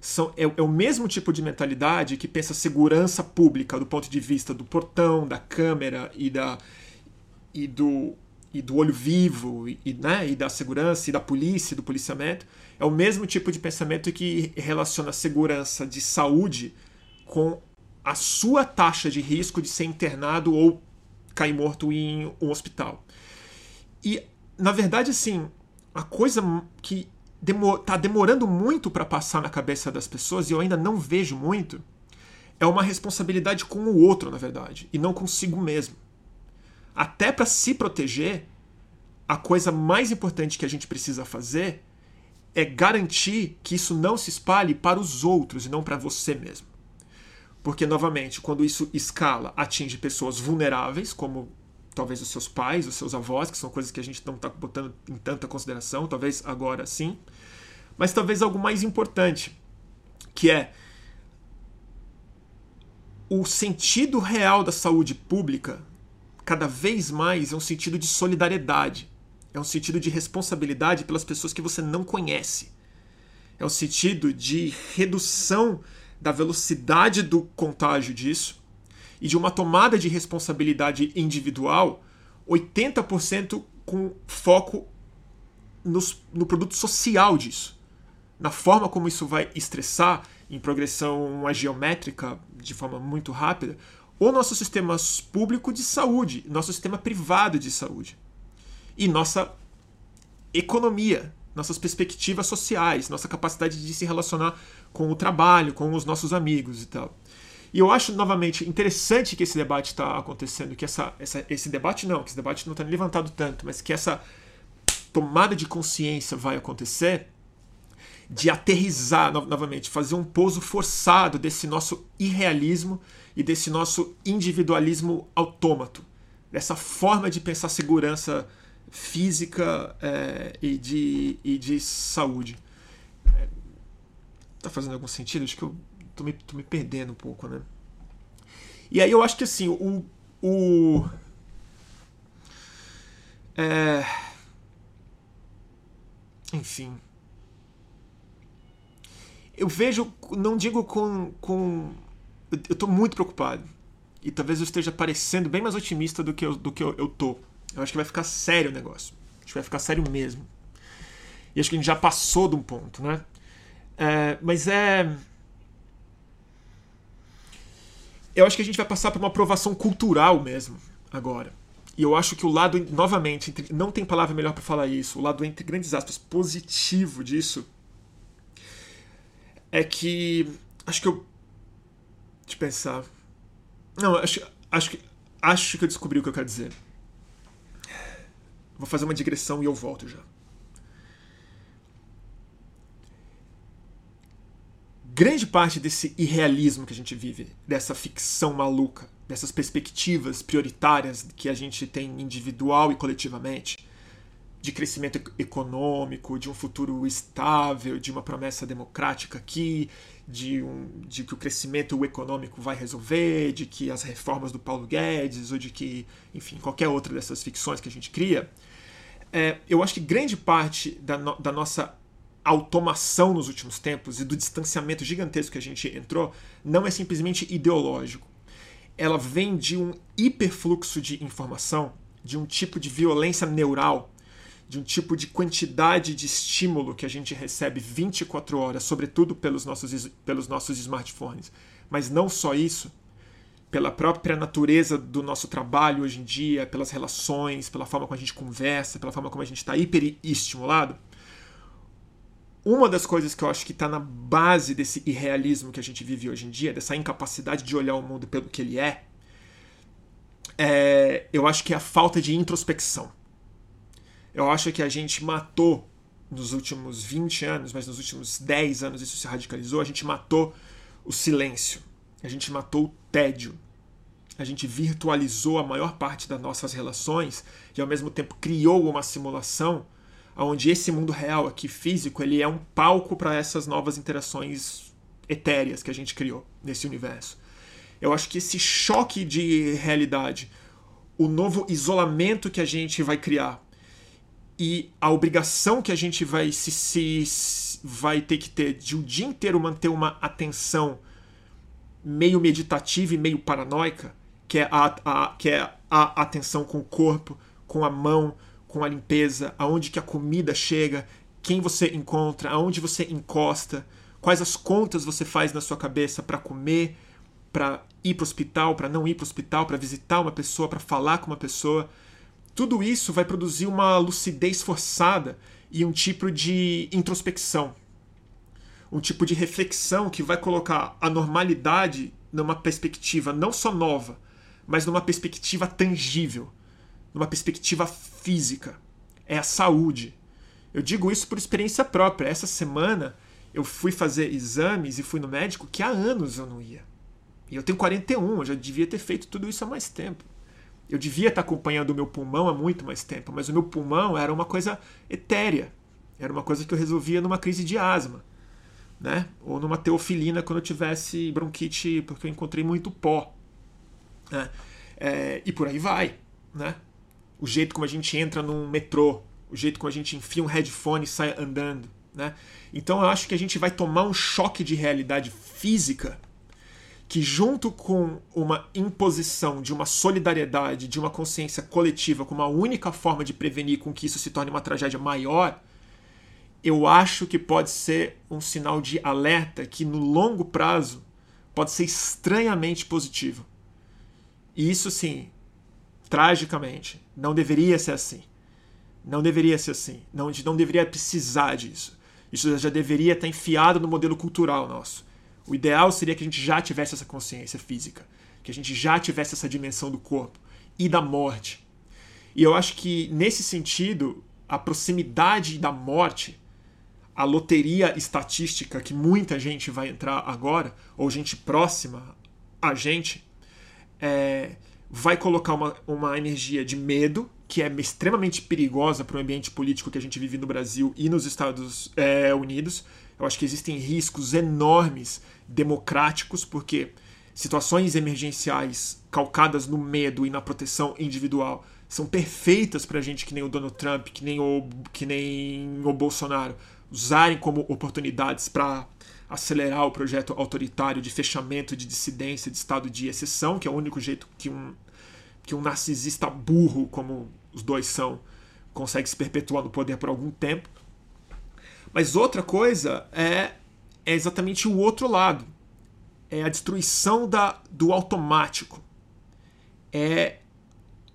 São, é, é, o mesmo tipo de mentalidade que pensa segurança pública do ponto de vista do portão, da câmera e, da, e, do, e do olho vivo, e, né, e da segurança, e da polícia, do policiamento, é o mesmo tipo de pensamento que relaciona a segurança de saúde com a sua taxa de risco de ser internado ou cair morto em um hospital. E, na verdade, assim, a coisa que demor tá demorando muito para passar na cabeça das pessoas, e eu ainda não vejo muito, é uma responsabilidade com o outro, na verdade, e não consigo mesmo. Até para se proteger, a coisa mais importante que a gente precisa fazer é garantir que isso não se espalhe para os outros e não para você mesmo. Porque, novamente, quando isso escala, atinge pessoas vulneráveis, como talvez os seus pais, os seus avós, que são coisas que a gente não está botando em tanta consideração, talvez agora sim. Mas talvez algo mais importante, que é o sentido real da saúde pública, cada vez mais é um sentido de solidariedade é um sentido de responsabilidade pelas pessoas que você não conhece. É um sentido de redução da velocidade do contágio disso e de uma tomada de responsabilidade individual 80% com foco no produto social disso. Na forma como isso vai estressar em progressão geométrica de forma muito rápida o nosso sistema público de saúde, nosso sistema privado de saúde e nossa economia, nossas perspectivas sociais, nossa capacidade de se relacionar com o trabalho, com os nossos amigos e tal. E eu acho, novamente, interessante que esse debate está acontecendo, que essa, essa, esse debate não, que esse debate não está levantado tanto, mas que essa tomada de consciência vai acontecer de aterrizar no, novamente, fazer um pouso forçado desse nosso irrealismo e desse nosso individualismo autômato, dessa forma de pensar segurança física é, e, de, e de saúde. É, tá fazendo algum sentido? Acho que eu tô me, tô me perdendo um pouco, né? E aí eu acho que assim, o. o é, enfim. Eu vejo, não digo com. com eu tô muito preocupado. E talvez eu esteja parecendo bem mais otimista do que eu, do que eu, eu tô. Eu acho que vai ficar sério o negócio. Acho que vai ficar sério mesmo. E acho que a gente já passou de um ponto, né? É, mas é. eu acho que a gente vai passar por uma aprovação cultural mesmo agora. E eu acho que o lado, novamente, não tem palavra melhor para falar isso, o lado, entre grandes aspas, positivo disso é que. Acho que eu. Eu pensar. Não, acho, acho, que, acho que eu descobri o que eu quero dizer. Vou fazer uma digressão e eu volto já. Grande parte desse irrealismo que a gente vive, dessa ficção maluca, dessas perspectivas prioritárias que a gente tem individual e coletivamente, de crescimento econômico, de um futuro estável, de uma promessa democrática aqui, de, um, de que o crescimento econômico vai resolver, de que as reformas do Paulo Guedes, ou de que, enfim, qualquer outra dessas ficções que a gente cria, é, eu acho que grande parte da, no, da nossa automação nos últimos tempos e do distanciamento gigantesco que a gente entrou não é simplesmente ideológico. Ela vem de um hiperfluxo de informação, de um tipo de violência neural de um tipo de quantidade de estímulo que a gente recebe 24 horas, sobretudo pelos nossos, pelos nossos smartphones. Mas não só isso, pela própria natureza do nosso trabalho hoje em dia, pelas relações, pela forma como a gente conversa, pela forma como a gente está hiperestimulado. Uma das coisas que eu acho que está na base desse irrealismo que a gente vive hoje em dia, dessa incapacidade de olhar o mundo pelo que ele é, é eu acho que é a falta de introspecção. Eu acho que a gente matou nos últimos 20 anos, mas nos últimos 10 anos isso se radicalizou, a gente matou o silêncio, a gente matou o tédio, a gente virtualizou a maior parte das nossas relações e ao mesmo tempo criou uma simulação onde esse mundo real aqui físico ele é um palco para essas novas interações etéreas que a gente criou nesse universo. Eu acho que esse choque de realidade, o novo isolamento que a gente vai criar e a obrigação que a gente vai se, se vai ter que ter de o dia inteiro manter uma atenção meio meditativa e meio paranoica, que é a, a, que é a atenção com o corpo, com a mão, com a limpeza, aonde que a comida chega, quem você encontra, aonde você encosta, quais as contas você faz na sua cabeça para comer, para ir para o hospital, para não ir para o hospital, para visitar uma pessoa, para falar com uma pessoa. Tudo isso vai produzir uma lucidez forçada e um tipo de introspecção. Um tipo de reflexão que vai colocar a normalidade numa perspectiva não só nova, mas numa perspectiva tangível, numa perspectiva física. É a saúde. Eu digo isso por experiência própria. Essa semana eu fui fazer exames e fui no médico que há anos eu não ia. E eu tenho 41, eu já devia ter feito tudo isso há mais tempo. Eu devia estar acompanhando o meu pulmão há muito mais tempo, mas o meu pulmão era uma coisa etérea. Era uma coisa que eu resolvia numa crise de asma, né? Ou numa teofilina quando eu tivesse bronquite, porque eu encontrei muito pó. Né? É, e por aí vai, né? O jeito como a gente entra num metrô, o jeito como a gente enfia um headphone e sai andando, né? Então eu acho que a gente vai tomar um choque de realidade física que, junto com uma imposição de uma solidariedade, de uma consciência coletiva, como a única forma de prevenir com que isso se torne uma tragédia maior, eu acho que pode ser um sinal de alerta que, no longo prazo, pode ser estranhamente positivo. E isso, sim, tragicamente, não deveria ser assim. Não deveria ser assim. Não, a gente não deveria precisar disso. Isso já deveria estar enfiado no modelo cultural nosso. O ideal seria que a gente já tivesse essa consciência física, que a gente já tivesse essa dimensão do corpo e da morte. E eu acho que, nesse sentido, a proximidade da morte, a loteria estatística que muita gente vai entrar agora, ou gente próxima a gente, é, vai colocar uma, uma energia de medo, que é extremamente perigosa para o ambiente político que a gente vive no Brasil e nos Estados é, Unidos. Eu acho que existem riscos enormes democráticos, porque situações emergenciais calcadas no medo e na proteção individual são perfeitas para gente que nem o Donald Trump, que nem o, que nem o Bolsonaro, usarem como oportunidades para acelerar o projeto autoritário de fechamento de dissidência de estado de exceção, que é o único jeito que um, que um narcisista burro, como os dois são, consegue se perpetuar no poder por algum tempo. Mas outra coisa é é exatamente o outro lado. é a destruição da, do automático. É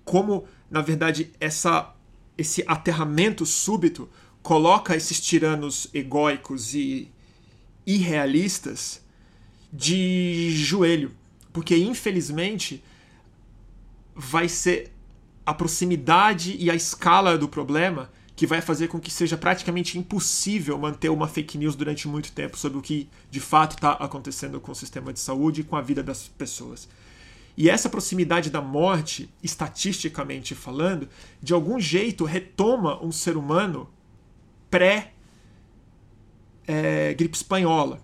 como, na verdade, essa, esse aterramento súbito coloca esses tiranos egóicos e irrealistas de joelho. Porque, infelizmente, vai ser a proximidade e a escala do problema que vai fazer com que seja praticamente impossível manter uma fake news durante muito tempo sobre o que de fato está acontecendo com o sistema de saúde e com a vida das pessoas. E essa proximidade da morte, estatisticamente falando, de algum jeito retoma um ser humano pré é, espanhola.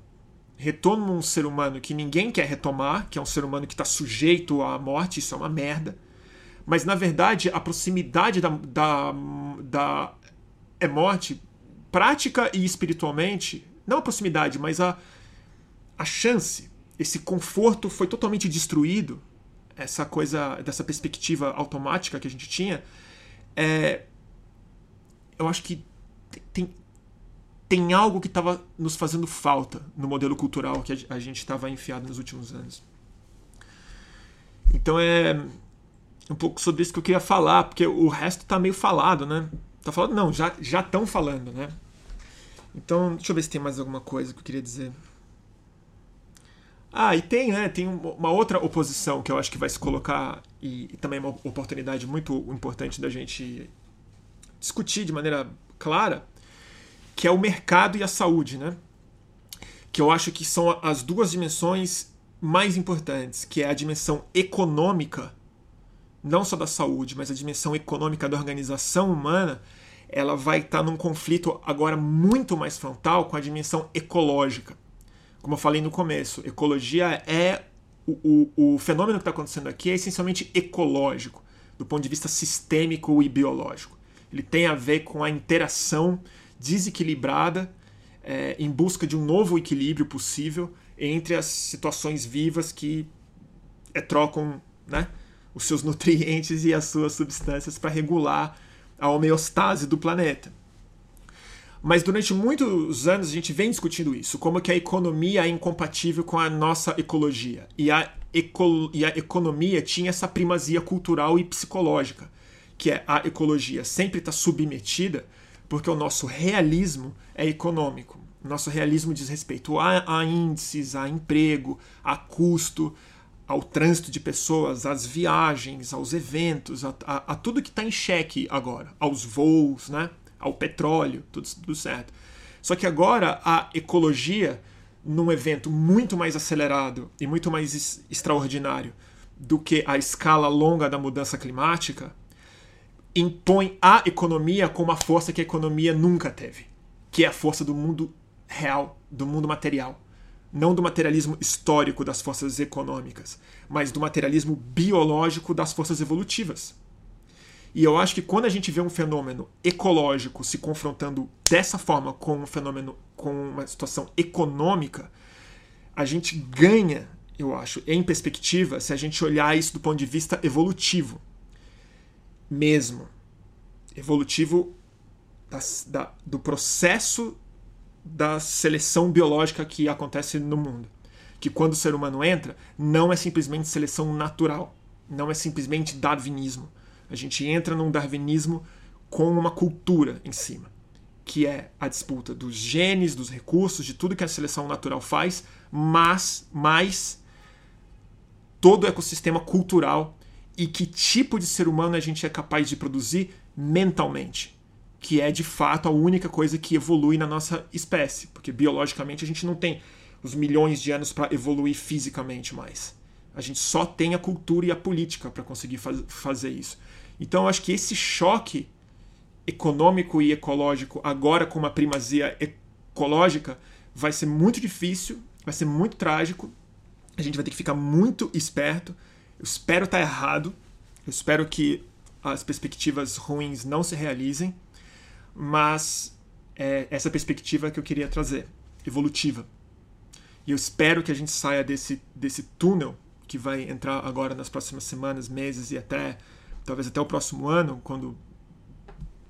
Retoma um ser humano que ninguém quer retomar, que é um ser humano que está sujeito à morte, isso é uma merda. Mas na verdade, a proximidade da, da, da é morte, prática e espiritualmente, não a proximidade, mas a, a chance, esse conforto foi totalmente destruído, essa coisa, dessa perspectiva automática que a gente tinha, é, eu acho que tem, tem algo que estava nos fazendo falta no modelo cultural que a gente estava enfiado nos últimos anos. Então é um pouco sobre isso que eu queria falar, porque o resto está meio falado, né? Tá falando? Não, já estão falando, né? Então, deixa eu ver se tem mais alguma coisa que eu queria dizer. Ah, e tem, né? Tem uma outra oposição que eu acho que vai se colocar e, e também uma oportunidade muito importante da gente discutir de maneira clara, que é o mercado e a saúde, né? Que eu acho que são as duas dimensões mais importantes, que é a dimensão econômica, não só da saúde, mas a dimensão econômica da organização humana, ela vai estar num conflito agora muito mais frontal com a dimensão ecológica. Como eu falei no começo, ecologia é o, o, o fenômeno que está acontecendo aqui é essencialmente ecológico, do ponto de vista sistêmico e biológico. Ele tem a ver com a interação desequilibrada é, em busca de um novo equilíbrio possível entre as situações vivas que é, trocam né, os seus nutrientes e as suas substâncias para regular a homeostase do planeta. Mas durante muitos anos a gente vem discutindo isso, como que a economia é incompatível com a nossa ecologia. E a, eco, e a economia tinha essa primazia cultural e psicológica, que é a ecologia sempre está submetida porque o nosso realismo é econômico. Nosso realismo diz respeito a, a índices, a emprego, a custo, ao trânsito de pessoas, às viagens, aos eventos, a, a, a tudo que está em xeque agora, aos voos, né? ao petróleo, tudo, tudo certo. Só que agora a ecologia, num evento muito mais acelerado e muito mais extraordinário do que a escala longa da mudança climática, impõe a economia como a força que a economia nunca teve, que é a força do mundo real, do mundo material. Não do materialismo histórico das forças econômicas, mas do materialismo biológico das forças evolutivas. E eu acho que quando a gente vê um fenômeno ecológico se confrontando dessa forma com um fenômeno, com uma situação econômica, a gente ganha, eu acho, em perspectiva, se a gente olhar isso do ponto de vista evolutivo mesmo. Evolutivo da, do processo da seleção biológica que acontece no mundo. Que quando o ser humano entra, não é simplesmente seleção natural, não é simplesmente darwinismo. A gente entra num darwinismo com uma cultura em cima, que é a disputa dos genes, dos recursos, de tudo que a seleção natural faz, mas mais todo o ecossistema cultural e que tipo de ser humano a gente é capaz de produzir mentalmente, que é de fato a única coisa que evolui na nossa espécie, porque biologicamente a gente não tem os milhões de anos para evoluir fisicamente mais. A gente só tem a cultura e a política para conseguir faz fazer isso. Então eu acho que esse choque econômico e ecológico agora com uma primazia ecológica vai ser muito difícil, vai ser muito trágico. A gente vai ter que ficar muito esperto eu espero estar errado. Eu espero que as perspectivas ruins não se realizem. Mas é essa perspectiva que eu queria trazer, evolutiva. E eu espero que a gente saia desse, desse túnel que vai entrar agora nas próximas semanas, meses e até talvez até o próximo ano, quando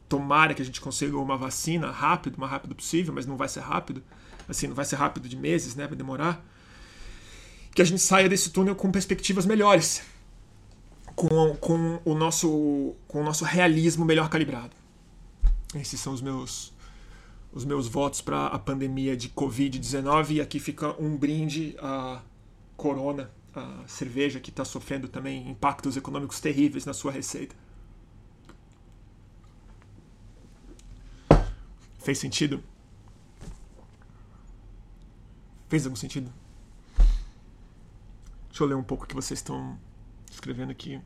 tomara que a gente consiga uma vacina rápido, o mais rápido possível, mas não vai ser rápido. Assim, não vai ser rápido de meses, né? Vai demorar que a gente saia desse túnel com perspectivas melhores, com, com, o, nosso, com o nosso realismo melhor calibrado. Esses são os meus, os meus votos para a pandemia de Covid-19. E aqui fica um brinde à Corona, a cerveja que está sofrendo também impactos econômicos terríveis na sua receita. Fez sentido? Fez algum sentido? Deixa eu ler um pouco o que vocês estão escrevendo aqui.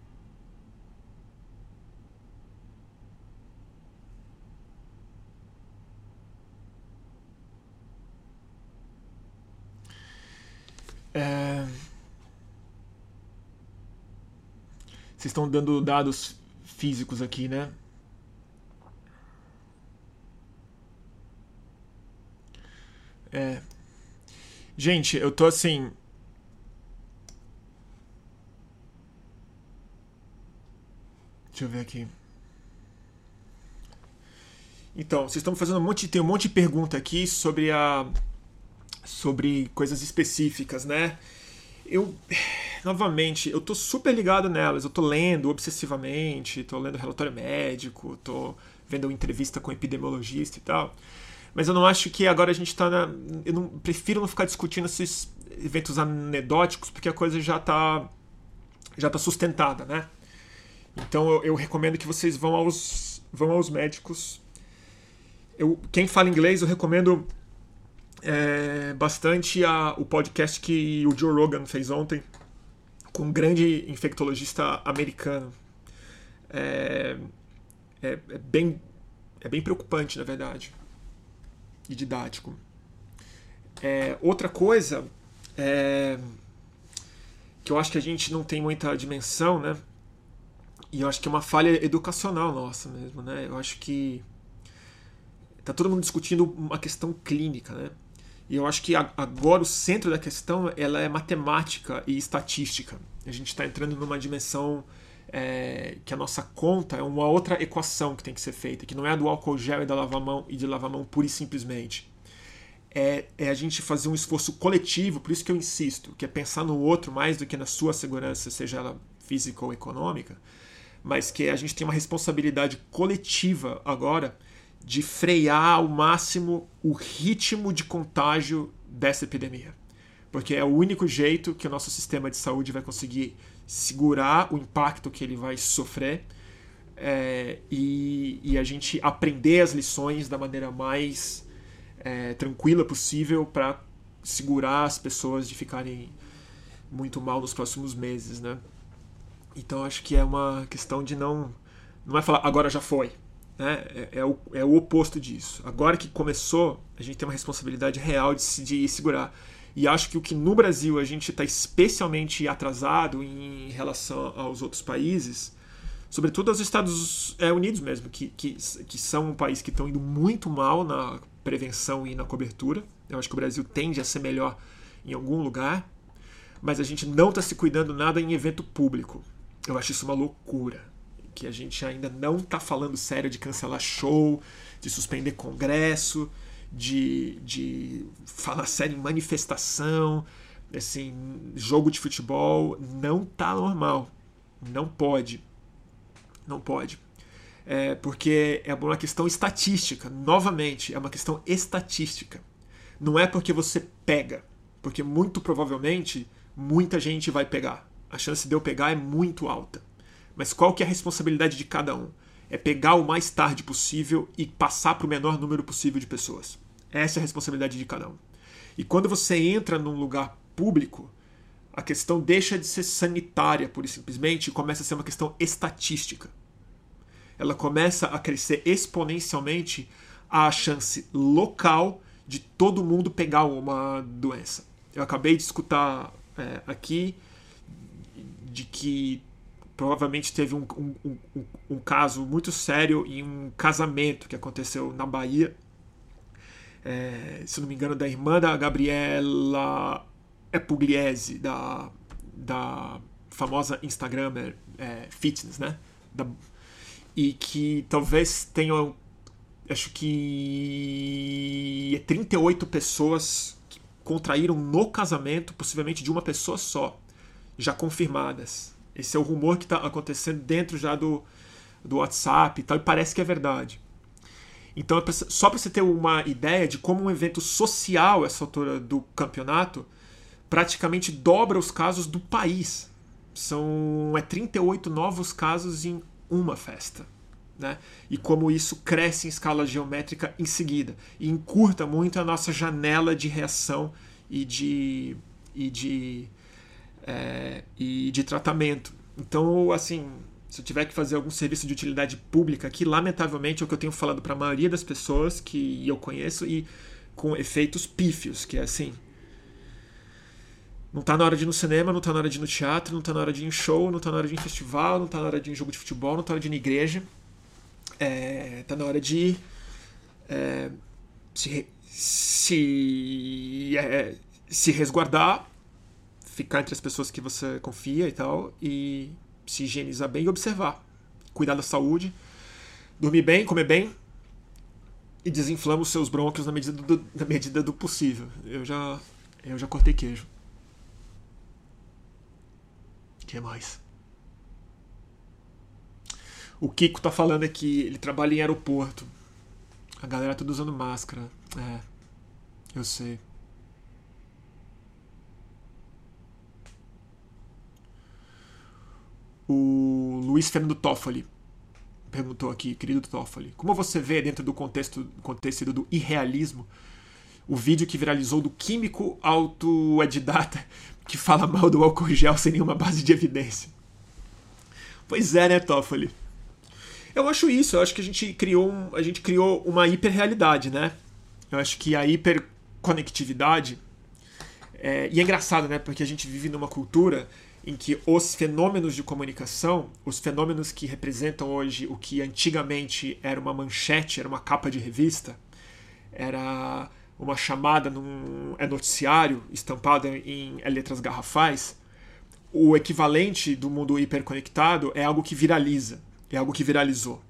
É... Vocês estão dando dados físicos aqui, né? É. Gente, eu tô assim. Deixa eu ver aqui. Então, vocês estão fazendo um monte, tem um monte de pergunta aqui sobre a sobre coisas específicas, né? Eu novamente, eu tô super ligado nelas, eu tô lendo obsessivamente, tô lendo relatório médico, tô vendo entrevista com epidemiologista e tal. Mas eu não acho que agora a gente tá na. Eu não, prefiro não ficar discutindo esses eventos anedóticos, porque a coisa já tá. já tá sustentada, né? Então eu, eu recomendo que vocês vão aos, vão aos médicos. Eu, quem fala inglês, eu recomendo é, bastante a, o podcast que o Joe Rogan fez ontem com um grande infectologista americano. É, é, é, bem, é bem preocupante, na verdade, e didático. É, outra coisa é, que eu acho que a gente não tem muita dimensão, né? E eu acho que é uma falha educacional nossa mesmo, né? Eu acho que tá todo mundo discutindo uma questão clínica, né? E eu acho que agora o centro da questão ela é matemática e estatística. A gente está entrando numa dimensão é, que a nossa conta é uma outra equação que tem que ser feita, que não é a do álcool gel e da lavar mão e de lavar mão pura e simplesmente. É, é, a gente fazer um esforço coletivo, por isso que eu insisto, que é pensar no outro mais do que na sua segurança, seja ela física ou econômica, mas que a gente tem uma responsabilidade coletiva agora de frear ao máximo o ritmo de contágio dessa epidemia. Porque é o único jeito que o nosso sistema de saúde vai conseguir segurar o impacto que ele vai sofrer é, e, e, a gente aprender as lições da maneira mais é, tranquila possível para segurar as pessoas de ficarem muito mal nos próximos meses, né? Então acho que é uma questão de não não é falar agora já foi, né, é, é, o, é o oposto disso. Agora que começou, a gente tem uma responsabilidade real de, se, de segurar. E acho que o que no Brasil a gente está especialmente atrasado em relação aos outros países, sobretudo aos Estados é, Unidos mesmo, que, que, que são um país que estão indo muito mal na prevenção e na cobertura. Eu acho que o Brasil tende a ser melhor em algum lugar, mas a gente não está se cuidando nada em evento público. Eu acho isso uma loucura que a gente ainda não está falando sério de cancelar show, de suspender congresso, de, de falar sério em manifestação, assim, jogo de futebol, não tá normal. Não pode. Não pode. É porque é uma questão estatística. Novamente, é uma questão estatística. Não é porque você pega, porque muito provavelmente muita gente vai pegar. A chance de eu pegar é muito alta. Mas qual que é a responsabilidade de cada um? É pegar o mais tarde possível e passar para o menor número possível de pessoas. Essa é a responsabilidade de cada um. E quando você entra num lugar público, a questão deixa de ser sanitária, pura e simplesmente, e começa a ser uma questão estatística. Ela começa a crescer exponencialmente a chance local de todo mundo pegar uma doença. Eu acabei de escutar é, aqui de que provavelmente teve um, um, um, um, caso muito sério em um casamento que aconteceu na Bahia. É, se não me engano, da irmã da Gabriela Pugliese, da, da famosa Instagramer é, fitness, né? Da, e que talvez tenham, acho que 38 pessoas contraíram no casamento, possivelmente de uma pessoa só, já confirmadas. Esse é o rumor que está acontecendo dentro já do, do WhatsApp e tal, e parece que é verdade. Então, é só para você ter uma ideia de como um evento social, essa altura do campeonato, praticamente dobra os casos do país. São é 38 novos casos em uma festa. Né? E como isso cresce em escala geométrica em seguida. E encurta muito a nossa janela de reação e de, e de, é, e de tratamento. Então, assim, se eu tiver que fazer algum serviço de utilidade pública aqui, lamentavelmente é o que eu tenho falado para a maioria das pessoas que eu conheço e com efeitos pífios, que é assim. Não tá na hora de ir no cinema, não tá na hora de ir no teatro, não tá na hora de ir em show, não tá na hora de ir em festival, não tá na hora de ir em jogo de futebol, não tá na hora de ir na igreja. É, tá na hora de é, se, se, é, se resguardar, ficar entre as pessoas que você confia e tal, e se higienizar bem e observar. Cuidar da saúde, dormir bem, comer bem e desinflama os seus brônquios na medida do, na medida do possível. Eu já, eu já cortei queijo. O que mais? O Kiko tá falando aqui, ele trabalha em aeroporto. A galera tudo usando máscara. É, eu sei. O Luiz Fernando Toffoli perguntou aqui, querido Toffoli, como você vê dentro do contexto, contexto do irrealismo o vídeo que viralizou do químico autoedidata que fala mal do álcool gel sem nenhuma base de evidência? Pois é, né, Toffoli? Eu acho isso, eu acho que a gente criou, um, a gente criou uma hiperrealidade, né? Eu acho que a hiperconectividade. É, e é engraçado, né? Porque a gente vive numa cultura em que os fenômenos de comunicação, os fenômenos que representam hoje o que antigamente era uma manchete, era uma capa de revista, era uma chamada num é noticiário estampada em letras garrafais, o equivalente do mundo hiperconectado é algo que viraliza, é algo que viralizou.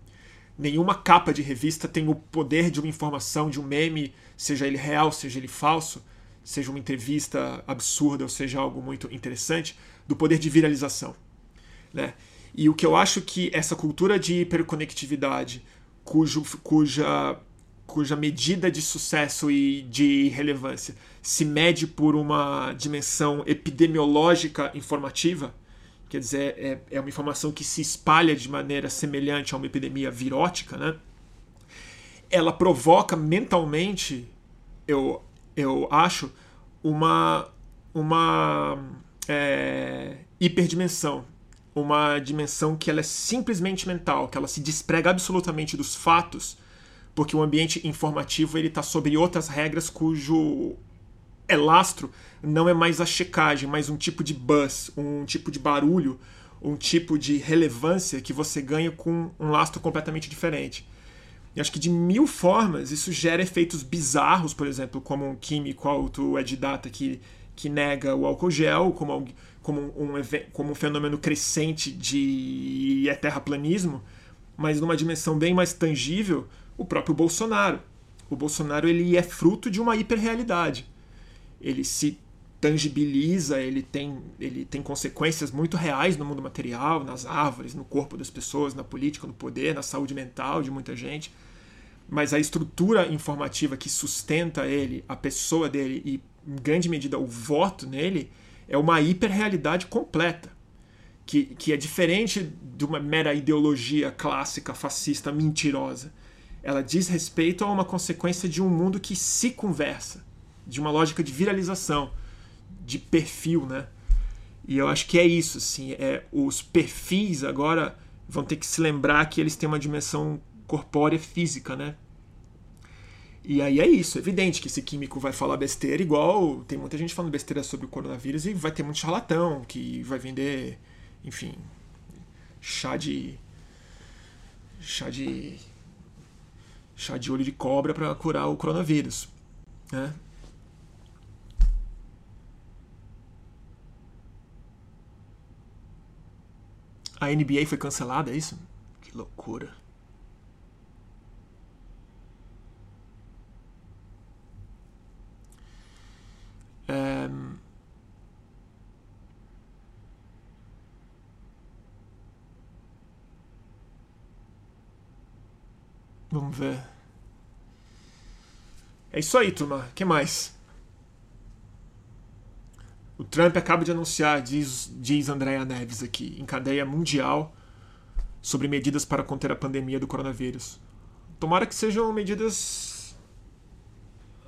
Nenhuma capa de revista tem o poder de uma informação, de um meme, seja ele real, seja ele falso, seja uma entrevista absurda ou seja algo muito interessante, do poder de viralização. Né? E o que eu acho que essa cultura de hiperconectividade, cujo, cuja, cuja medida de sucesso e de relevância se mede por uma dimensão epidemiológica informativa, quer dizer, é, é uma informação que se espalha de maneira semelhante a uma epidemia virótica, né? ela provoca mentalmente, eu, eu acho, uma, uma é, hiperdimensão. Uma dimensão que ela é simplesmente mental, que ela se desprega absolutamente dos fatos, porque o ambiente informativo ele está sobre outras regras cujo elastro não é mais a checagem, mas um tipo de buzz, um tipo de barulho, um tipo de relevância que você ganha com um lastro completamente diferente. E acho que de mil formas isso gera efeitos bizarros, por exemplo, como um químico autoedidata que que nega o álcool gel como, como, um, como um fenômeno crescente de terraplanismo, mas numa dimensão bem mais tangível, o próprio Bolsonaro. O Bolsonaro ele é fruto de uma hiperrealidade. Ele se tangibiliza, ele tem, ele tem consequências muito reais no mundo material, nas árvores, no corpo das pessoas, na política, no poder, na saúde mental de muita gente. Mas a estrutura informativa que sustenta ele, a pessoa dele e em grande medida, o voto nele é uma hiperrealidade completa, que, que é diferente de uma mera ideologia clássica, fascista, mentirosa. Ela diz respeito a uma consequência de um mundo que se conversa, de uma lógica de viralização, de perfil, né? E eu acho que é isso, assim, é, os perfis agora vão ter que se lembrar que eles têm uma dimensão corpórea física, né? E aí é isso, é evidente que esse químico vai falar besteira, igual tem muita gente falando besteira sobre o coronavírus e vai ter muito charlatão que vai vender, enfim, chá de. chá de. chá de olho de cobra para curar o coronavírus. Né? A NBA foi cancelada, é isso? Que loucura. Um, vamos ver. É isso aí, turma. O que mais? O Trump acaba de anunciar, diz, diz Andréa Neves aqui, em cadeia mundial sobre medidas para conter a pandemia do coronavírus. Tomara que sejam medidas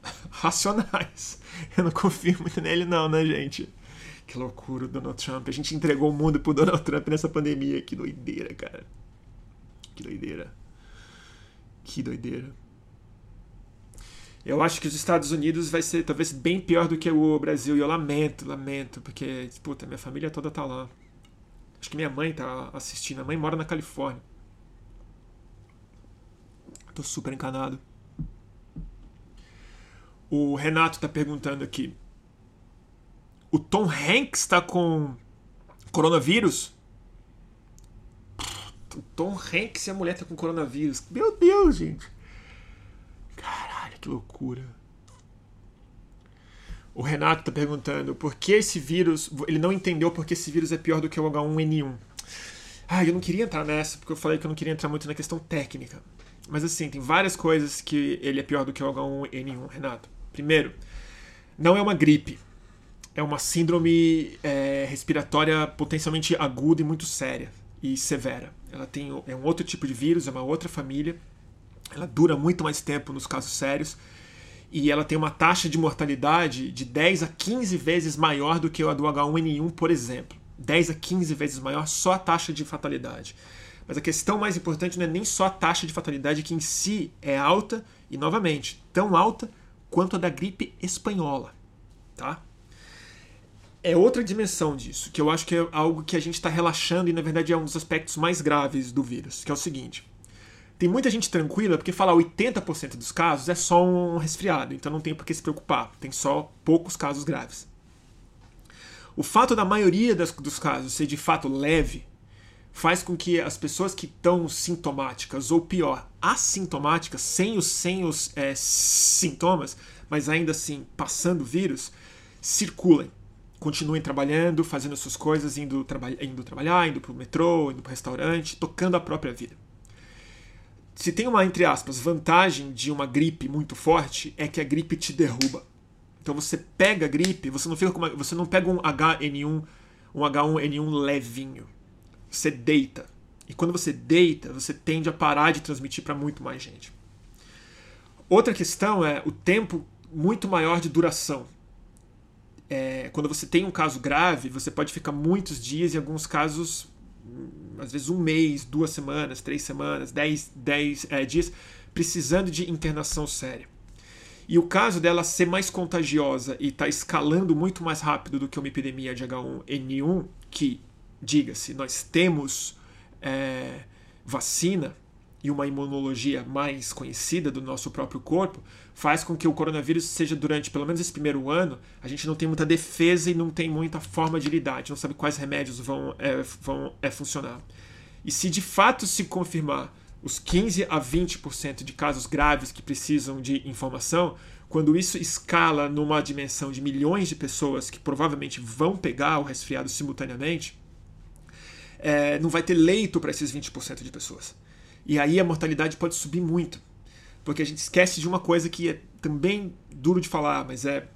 racionais. Eu não confio muito nele, não, né, gente? Que loucura o Donald Trump. A gente entregou o mundo pro Donald Trump nessa pandemia. Que doideira, cara. Que doideira. Que doideira. Eu acho que os Estados Unidos vai ser talvez bem pior do que o Brasil. E eu lamento, lamento, porque, puta, minha família toda tá lá. Acho que minha mãe tá assistindo. A mãe mora na Califórnia. Tô super encanado. O Renato tá perguntando aqui. O Tom Hanks tá com coronavírus? O Tom Hanks e a mulher tá com coronavírus. Meu Deus, gente. Caralho, que loucura. O Renato tá perguntando por que esse vírus. Ele não entendeu porque esse vírus é pior do que o H1N1. Ah, eu não queria entrar nessa, porque eu falei que eu não queria entrar muito na questão técnica. Mas assim, tem várias coisas que ele é pior do que o H1N1, Renato. Primeiro, não é uma gripe. É uma síndrome é, respiratória potencialmente aguda e muito séria e severa. Ela tem é um outro tipo de vírus, é uma outra família. Ela dura muito mais tempo nos casos sérios e ela tem uma taxa de mortalidade de 10 a 15 vezes maior do que a do H1N1, por exemplo. 10 a 15 vezes maior só a taxa de fatalidade. Mas a questão mais importante não é nem só a taxa de fatalidade, que em si é alta, e novamente, tão alta quanto a da gripe espanhola. Tá? É outra dimensão disso, que eu acho que é algo que a gente está relaxando e na verdade é um dos aspectos mais graves do vírus, que é o seguinte. Tem muita gente tranquila porque fala 80% dos casos é só um resfriado, então não tem por que se preocupar, tem só poucos casos graves. O fato da maioria das, dos casos ser de fato leve faz com que as pessoas que estão sintomáticas, ou pior, assintomáticas, sem os, sem os é, sintomas, mas ainda assim passando vírus, circulem. Continuem trabalhando, fazendo suas coisas, indo, traba indo trabalhar, indo para o metrô, indo para o restaurante, tocando a própria vida se tem uma, entre aspas, vantagem de uma gripe muito forte, é que a gripe te derruba. Então você pega a gripe, você não fica uma, você não pega um HN1, um H1N1 levinho. Você deita. E quando você deita, você tende a parar de transmitir para muito mais gente. Outra questão é o tempo muito maior de duração. É, quando você tem um caso grave, você pode ficar muitos dias, em alguns casos às vezes um mês, duas semanas, três semanas, dez, dez é, dias, precisando de internação séria. E o caso dela ser mais contagiosa e estar tá escalando muito mais rápido do que uma epidemia de H1N1, que, diga-se, nós temos é, vacina, e uma imunologia mais conhecida do nosso próprio corpo faz com que o coronavírus seja durante pelo menos esse primeiro ano a gente não tem muita defesa e não tem muita forma de lidar, a gente não sabe quais remédios vão, é, vão é, funcionar. E se de fato se confirmar os 15 a 20% de casos graves que precisam de informação, quando isso escala numa dimensão de milhões de pessoas que provavelmente vão pegar o resfriado simultaneamente, é, não vai ter leito para esses 20% de pessoas. E aí a mortalidade pode subir muito. Porque a gente esquece de uma coisa que é também duro de falar, mas é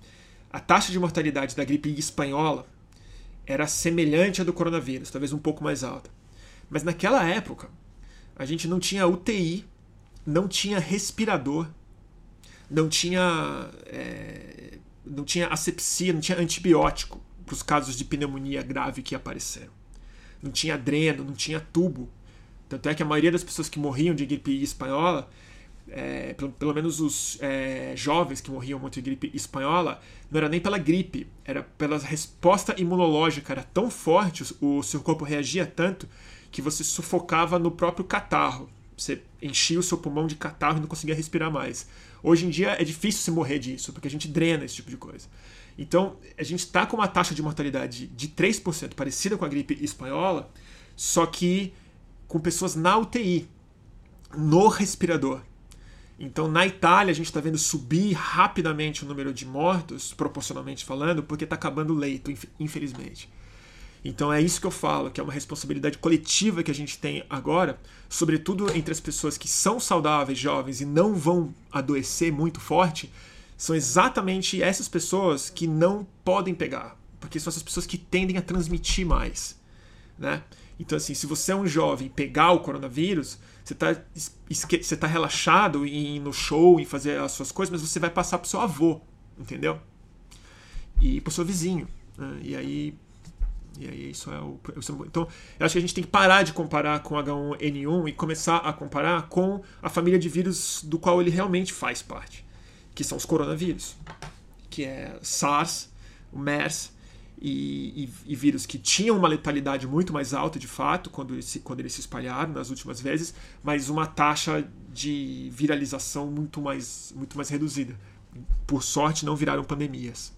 a taxa de mortalidade da gripe espanhola era semelhante à do coronavírus, talvez um pouco mais alta. Mas naquela época, a gente não tinha UTI, não tinha respirador, não tinha, é, não tinha asepsia, não tinha antibiótico para os casos de pneumonia grave que apareceram. Não tinha dreno, não tinha tubo tanto é que a maioria das pessoas que morriam de gripe espanhola, é, pelo, pelo, menos os é, jovens que morriam muito de gripe espanhola, não era nem pela gripe, era pela resposta imunológica. Era tão forte, o, o seu corpo reagia tanto, que você sufocava no próprio catarro. Você enchia o seu pulmão de catarro e não conseguia respirar mais. Hoje em dia é difícil se morrer disso, porque a gente drena esse tipo de coisa. Então, a gente está com uma taxa de mortalidade de 3%, parecida com a gripe espanhola, só que com pessoas na UTI, no respirador. Então, na Itália, a gente está vendo subir rapidamente o número de mortos, proporcionalmente falando, porque está acabando o leito, infelizmente. Então é isso que eu falo, que é uma responsabilidade coletiva que a gente tem agora, sobretudo entre as pessoas que são saudáveis, jovens e não vão adoecer muito forte, são exatamente essas pessoas que não podem pegar, porque são essas pessoas que tendem a transmitir mais, né? Então assim, se você é um jovem pegar o coronavírus, você está você tá relaxado em ir no show, em fazer as suas coisas, mas você vai passar pro seu avô, entendeu? E pro seu vizinho. Né? E aí e aí isso é o. Então, eu acho que a gente tem que parar de comparar com H1N1 e começar a comparar com a família de vírus do qual ele realmente faz parte, que são os coronavírus, que é SARS, o MERS e, e, e vírus que tinham uma letalidade muito mais alta, de fato, quando, se, quando eles se espalharam nas últimas vezes, mas uma taxa de viralização muito mais, muito mais reduzida. Por sorte, não viraram pandemias.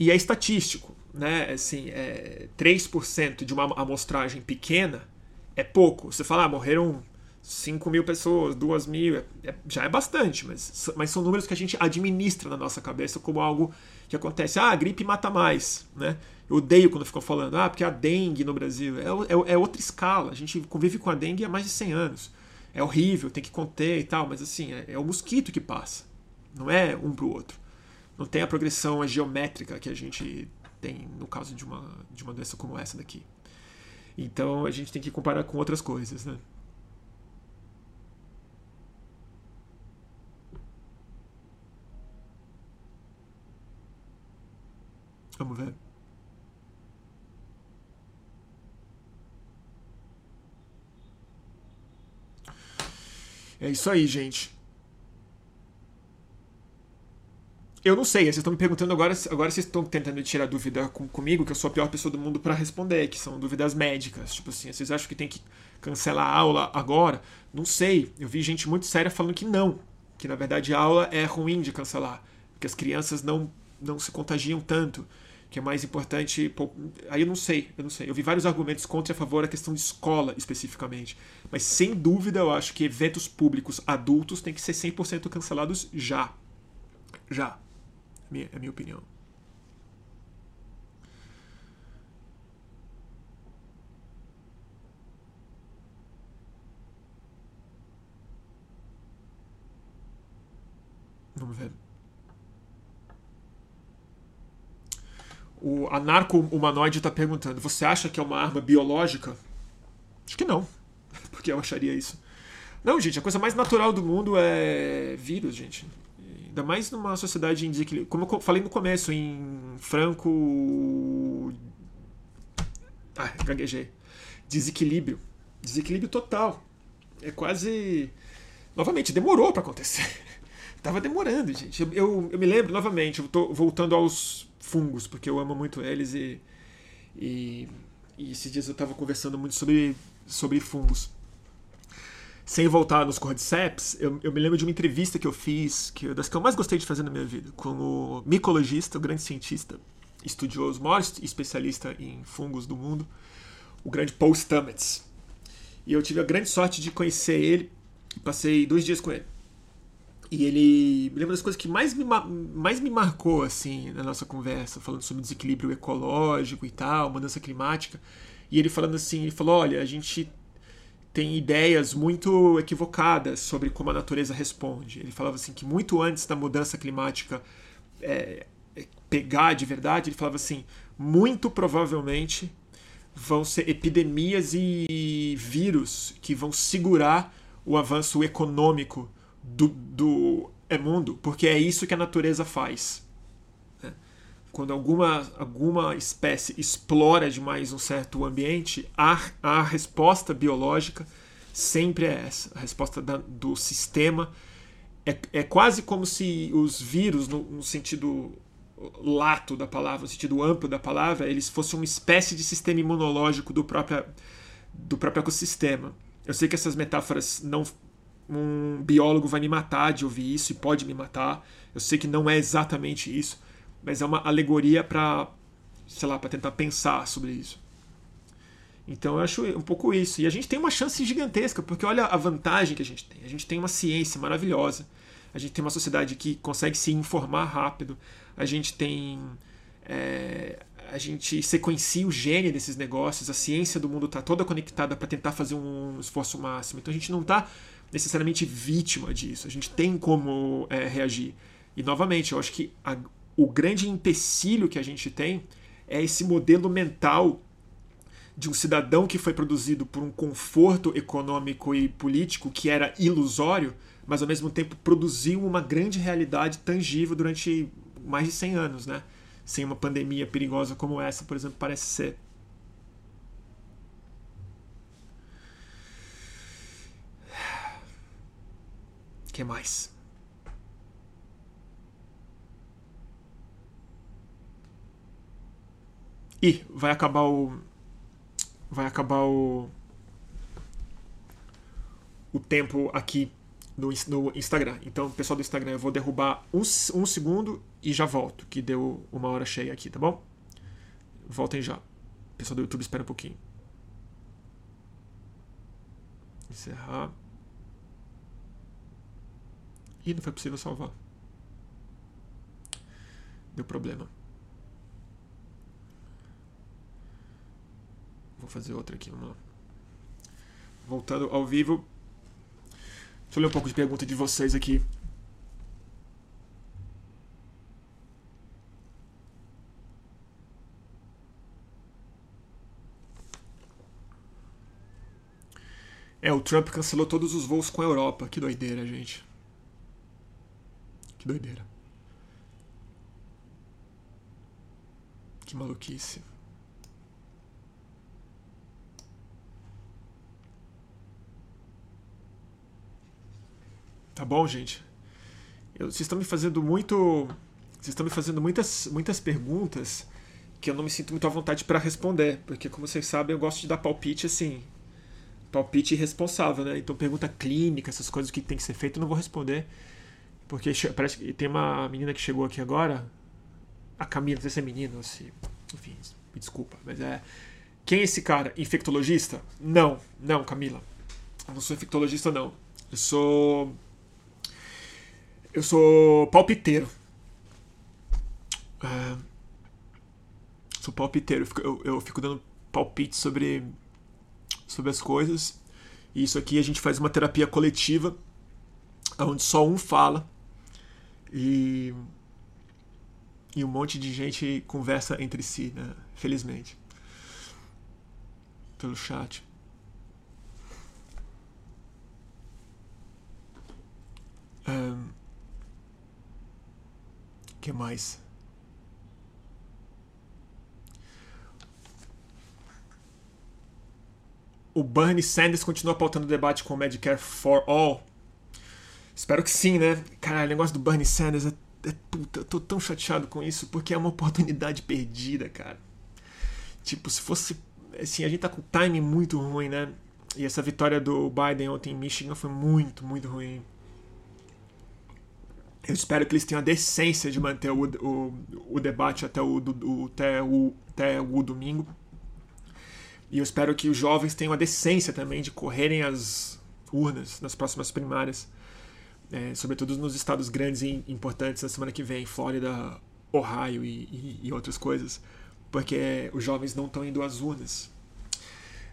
E é estatístico, né? Assim, é, 3% de uma amostragem pequena é pouco. Você fala, ah, morreram 5 mil pessoas, 2 mil, é, é, já é bastante, mas, mas são números que a gente administra na nossa cabeça como algo que acontece. Ah, a gripe mata mais, né? Eu odeio quando ficam falando, ah, porque a dengue no Brasil é, é, é outra escala. A gente convive com a dengue há mais de 100 anos. É horrível, tem que conter e tal, mas assim, é, é o mosquito que passa, não é um pro outro não tem a progressão geométrica que a gente tem no caso de uma, de uma doença como essa daqui. Então a gente tem que comparar com outras coisas, né? Vamos ver. É isso aí, gente. Eu não sei, vocês estão me perguntando agora, agora vocês estão tentando tirar dúvida com, comigo, que eu sou a pior pessoa do mundo para responder, que são dúvidas médicas. Tipo assim, vocês acham que tem que cancelar a aula agora? Não sei. Eu vi gente muito séria falando que não, que na verdade a aula é ruim de cancelar, que as crianças não, não se contagiam tanto, que é mais importante. Pô, aí eu não sei, eu não sei. Eu vi vários argumentos contra e a favor da questão de escola especificamente, mas sem dúvida eu acho que eventos públicos adultos têm que ser 100% cancelados já. Já minha, a minha opinião. Vamos ver. O anarco humanoide está perguntando: você acha que é uma arma biológica? Acho que não. Porque eu acharia isso. Não, gente, a coisa mais natural do mundo é vírus, gente. Ainda mais numa sociedade em desequilíbrio. Como eu falei no começo, em franco. Ah, gaguejei. Desequilíbrio. Desequilíbrio total. É quase. Novamente, demorou para acontecer. Tava demorando, gente. Eu, eu, eu, me lembro, novamente, eu tô voltando aos fungos, porque eu amo muito eles e. E, e esses dias eu tava conversando muito sobre, sobre fungos sem voltar nos cordyceps, eu, eu, me lembro de uma entrevista que eu fiz, que das que eu mais gostei de fazer na minha vida, com o micologista, o grande cientista, estudioso, maior especialista em fungos do mundo, o grande Paul Stamets. E eu tive a grande sorte de conhecer ele, passei dois dias com ele. E ele me lembra das coisas que mais me, mais me marcou assim na nossa conversa, falando sobre desequilíbrio ecológico e tal, mudança climática. E ele falando assim, ele falou: "Olha, a gente tem ideias muito equivocadas sobre como a natureza responde. Ele falava assim que muito antes da mudança climática é, é, pegar de verdade, ele falava assim, muito provavelmente vão ser epidemias e vírus que vão segurar o avanço econômico do, do é mundo, porque é isso que a natureza faz quando alguma, alguma espécie explora demais um certo ambiente, a, a resposta biológica sempre é essa. A resposta da, do sistema é, é quase como se os vírus, no, no sentido lato da palavra, no sentido amplo da palavra, eles fossem uma espécie de sistema imunológico do próprio, do próprio ecossistema. Eu sei que essas metáforas não. Um biólogo vai me matar de ouvir isso e pode me matar. Eu sei que não é exatamente isso mas é uma alegoria para, sei lá, para tentar pensar sobre isso. Então eu acho um pouco isso. E a gente tem uma chance gigantesca, porque olha a vantagem que a gente tem. A gente tem uma ciência maravilhosa. a gente tem uma sociedade que consegue se informar rápido, a gente tem. É, a gente sequencia o gene desses negócios, a ciência do mundo está toda conectada para tentar fazer um esforço máximo. Então a gente não está necessariamente vítima disso, a gente tem como é, reagir. E novamente, eu acho que a, o grande empecilho que a gente tem é esse modelo mental de um cidadão que foi produzido por um conforto econômico e político que era ilusório, mas ao mesmo tempo produziu uma grande realidade tangível durante mais de 100 anos, né? Sem uma pandemia perigosa como essa, por exemplo, parece ser. Que mais? E vai acabar o vai acabar o, o tempo aqui no, no Instagram. Então, pessoal do Instagram, eu vou derrubar um, um segundo e já volto, que deu uma hora cheia aqui, tá bom? Voltem já. Pessoal do YouTube, espera um pouquinho. Encerrar. E não foi possível salvar. Deu problema. Vou fazer outra aqui, vamos lá. Voltando ao vivo. Deixa eu ler um pouco de pergunta de vocês aqui. É, o Trump cancelou todos os voos com a Europa. Que doideira, gente. Que doideira. Que maluquice. Tá bom, gente? Eu, vocês estão me fazendo muito. Vocês estão me fazendo muitas, muitas perguntas que eu não me sinto muito à vontade para responder. Porque, como vocês sabem, eu gosto de dar palpite assim. Palpite irresponsável, né? Então, pergunta clínica, essas coisas que tem que ser feito, eu não vou responder. Porque parece que tem uma menina que chegou aqui agora. A Camila, não sei se é menina ou se. Enfim, me desculpa, mas é. Quem é esse cara? Infectologista? Não, não, Camila. Eu não sou infectologista, não. Eu sou eu sou palpiteiro. É, sou palpiteiro. Eu fico, eu, eu fico dando palpite sobre, sobre as coisas. E isso aqui a gente faz uma terapia coletiva, onde só um fala. E, e um monte de gente conversa entre si, né? Felizmente. Pelo chat. Um, que mais? O Bernie Sanders continua pautando o debate com o Medicare for All. Espero que sim, né? Caralho, o negócio do Bernie Sanders é, é puta, eu tô tão chateado com isso porque é uma oportunidade perdida, cara. Tipo, se fosse. Assim, a gente tá com timing muito ruim, né? E essa vitória do Biden ontem em Michigan foi muito, muito ruim. Eu espero que eles tenham a decência de manter o, o, o debate até o, o, até, o, até o domingo. E eu espero que os jovens tenham a decência também de correrem as urnas nas próximas primárias, é, sobretudo nos estados grandes e importantes na semana que vem, Flórida, Ohio e, e, e outras coisas, porque os jovens não estão indo às urnas.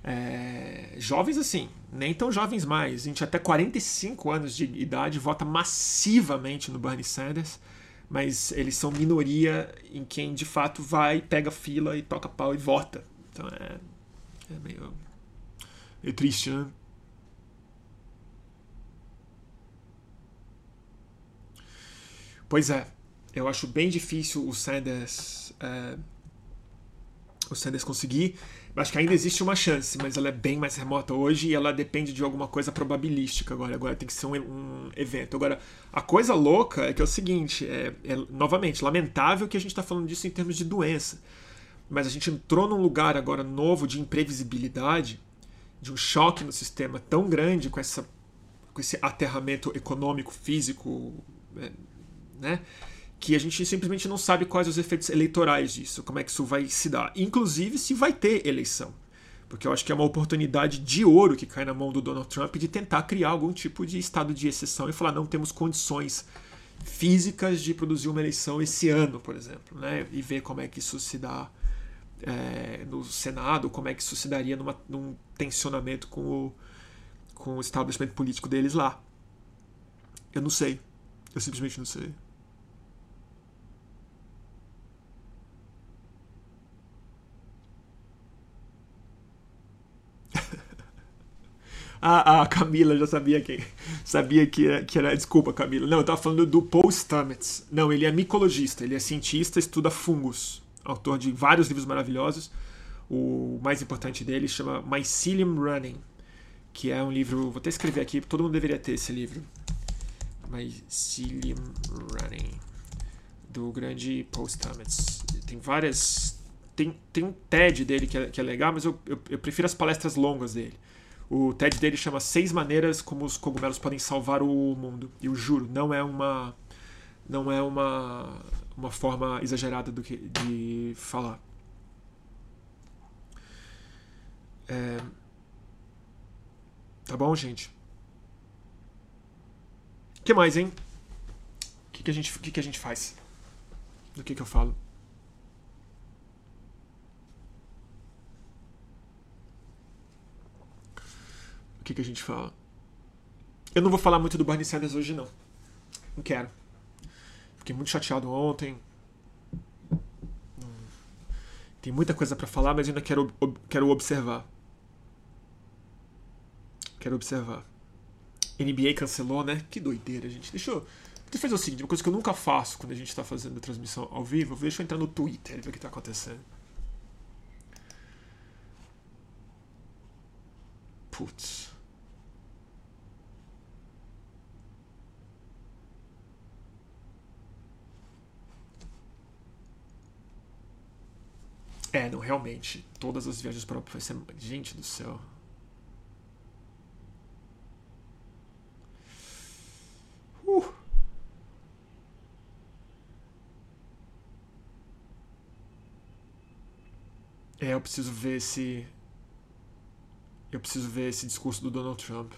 É, jovens assim, nem tão jovens mais. A gente até 45 anos de idade vota massivamente no Bernie Sanders, mas eles são minoria em quem de fato vai, pega fila e toca pau e vota. Então é, é meio, meio triste, né? Pois é, eu acho bem difícil o Sanders, é, o Sanders conseguir. Acho que ainda existe uma chance, mas ela é bem mais remota hoje e ela depende de alguma coisa probabilística agora. Agora tem que ser um, um evento. Agora, a coisa louca é que é o seguinte: é, é novamente, lamentável que a gente está falando disso em termos de doença. Mas a gente entrou num lugar agora novo de imprevisibilidade, de um choque no sistema tão grande com, essa, com esse aterramento econômico, físico, é, né? Que a gente simplesmente não sabe quais os efeitos eleitorais disso, como é que isso vai se dar. Inclusive se vai ter eleição. Porque eu acho que é uma oportunidade de ouro que cai na mão do Donald Trump de tentar criar algum tipo de estado de exceção e falar: não temos condições físicas de produzir uma eleição esse ano, por exemplo, né? e ver como é que isso se dá é, no Senado, como é que isso se daria numa, num tensionamento com o, com o estabelecimento político deles lá. Eu não sei. Eu simplesmente não sei. Ah, a Camila já sabia que sabia que era, que era. Desculpa, Camila. Não, eu tava falando do Paul Stamets. Não, ele é micologista, ele é cientista, estuda fungos. Autor de vários livros maravilhosos. O mais importante dele chama Mycelium Running, que é um livro. Vou até escrever aqui, todo mundo deveria ter esse livro. Mycelium Running, do grande Paul Stamets. Tem várias. Tem, tem um TED dele que é, que é legal, mas eu, eu, eu prefiro as palestras longas dele. O TED dele chama Seis Maneiras como os cogumelos podem salvar o mundo. E eu juro, não é uma não é uma uma forma exagerada do que de falar. É... Tá bom, gente? O que mais, hein? O que, que, a gente, que, que a gente faz? Do que, que eu falo? O que, que a gente fala? Eu não vou falar muito do Bernie Sanders hoje, não. Não quero. Fiquei muito chateado ontem. Tem muita coisa para falar, mas ainda quero, quero observar. Quero observar. NBA cancelou, né? Que doideira, gente. Deixa eu, deixa eu fazer o seguinte: uma coisa que eu nunca faço quando a gente tá fazendo transmissão ao vivo. Deixa eu entrar no Twitter e ver o que tá acontecendo. Putz. É, não, realmente. Todas as viagens para vai ser. Gente do céu. Uh. É, eu preciso ver esse. Eu preciso ver esse discurso do Donald Trump.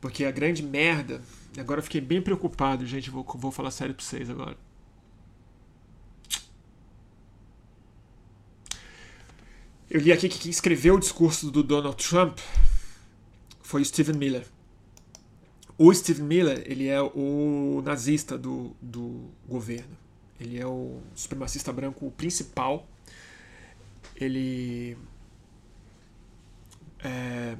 Porque a grande merda. Agora eu fiquei bem preocupado, gente. Vou, vou falar sério pra vocês agora. Eu li aqui que quem escreveu o discurso do Donald Trump foi o Stephen Miller. O Stephen Miller, ele é o nazista do, do governo. Ele é o supremacista branco principal. Ele é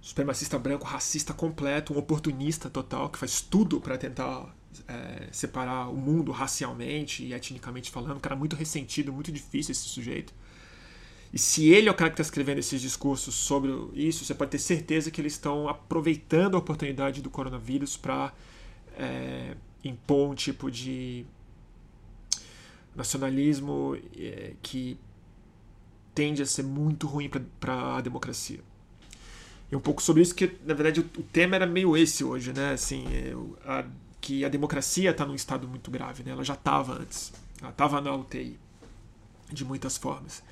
supremacista branco, racista completo, um oportunista total, que faz tudo para tentar é, separar o mundo racialmente e etnicamente falando. Um cara muito ressentido, muito difícil esse sujeito. E se ele é o cara que está escrevendo esses discursos sobre isso, você pode ter certeza que eles estão aproveitando a oportunidade do coronavírus para é, impor um tipo de nacionalismo é, que tende a ser muito ruim para a democracia. E um pouco sobre isso que, na verdade, o, o tema era meio esse hoje, né? Assim, é, a, que a democracia está num estado muito grave, né? Ela já estava antes. Ela estava na UTI, de muitas formas.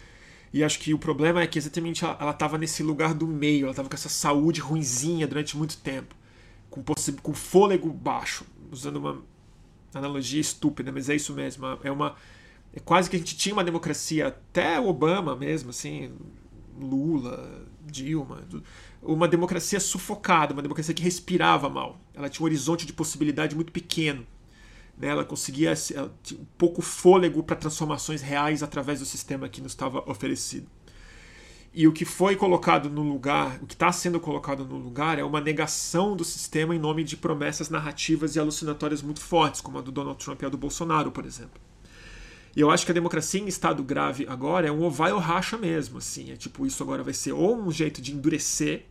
E acho que o problema é que exatamente ela estava nesse lugar do meio, ela estava com essa saúde ruinzinha durante muito tempo, com, com fôlego baixo, usando uma analogia estúpida, mas é isso mesmo. É uma. É quase que a gente tinha uma democracia, até Obama mesmo, assim, Lula, Dilma, uma democracia sufocada, uma democracia que respirava mal. Ela tinha um horizonte de possibilidade muito pequeno. Né? Ela conseguia ela um pouco fôlego para transformações reais através do sistema que nos estava oferecido. E o que foi colocado no lugar, o que está sendo colocado no lugar é uma negação do sistema em nome de promessas narrativas e alucinatórias muito fortes, como a do Donald Trump e a do Bolsonaro, por exemplo. E eu acho que a democracia em estado grave agora é um ou vai ou racha mesmo, assim. É tipo, isso agora vai ser ou um jeito de endurecer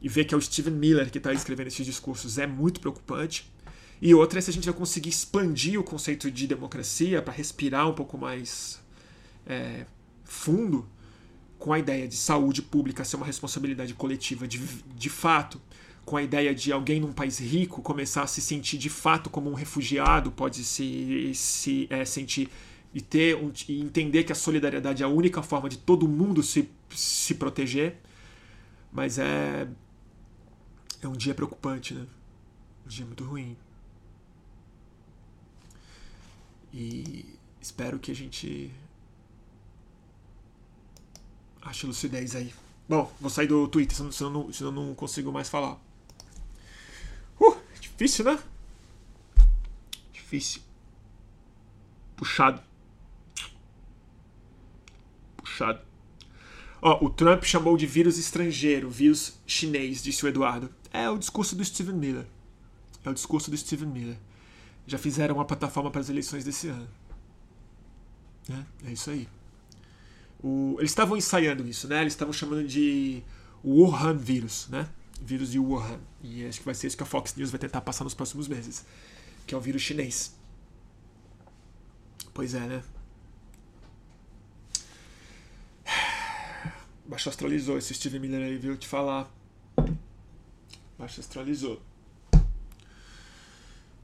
e ver que é o Steven Miller que está escrevendo esses discursos é muito preocupante, e outra é se a gente vai conseguir expandir o conceito de democracia para respirar um pouco mais é, fundo com a ideia de saúde pública ser uma responsabilidade coletiva de, de fato, com a ideia de alguém num país rico começar a se sentir de fato como um refugiado, pode se, se é, sentir e ter e entender que a solidariedade é a única forma de todo mundo se, se proteger. Mas é é um dia preocupante, né? Um dia muito ruim. E espero que a gente ache lucidez aí. Bom, vou sair do Twitter, senão, senão, não, senão não consigo mais falar. Uh, difícil, né? Difícil. Puxado. Puxado. Ó, o Trump chamou de vírus estrangeiro, vírus chinês, disse o Eduardo. É o discurso do Steven Miller. É o discurso do Steven Miller. Já fizeram uma plataforma para as eleições desse ano. É, é isso aí. O, eles estavam ensaiando isso, né? Eles estavam chamando de Wuhan vírus, né? Vírus de Wuhan. E acho que vai ser isso que a Fox News vai tentar passar nos próximos meses. Que é o vírus chinês. Pois é, né? Baixo astralizou esse Steve Miller aí, viu? Te falar. Baixo astralizou.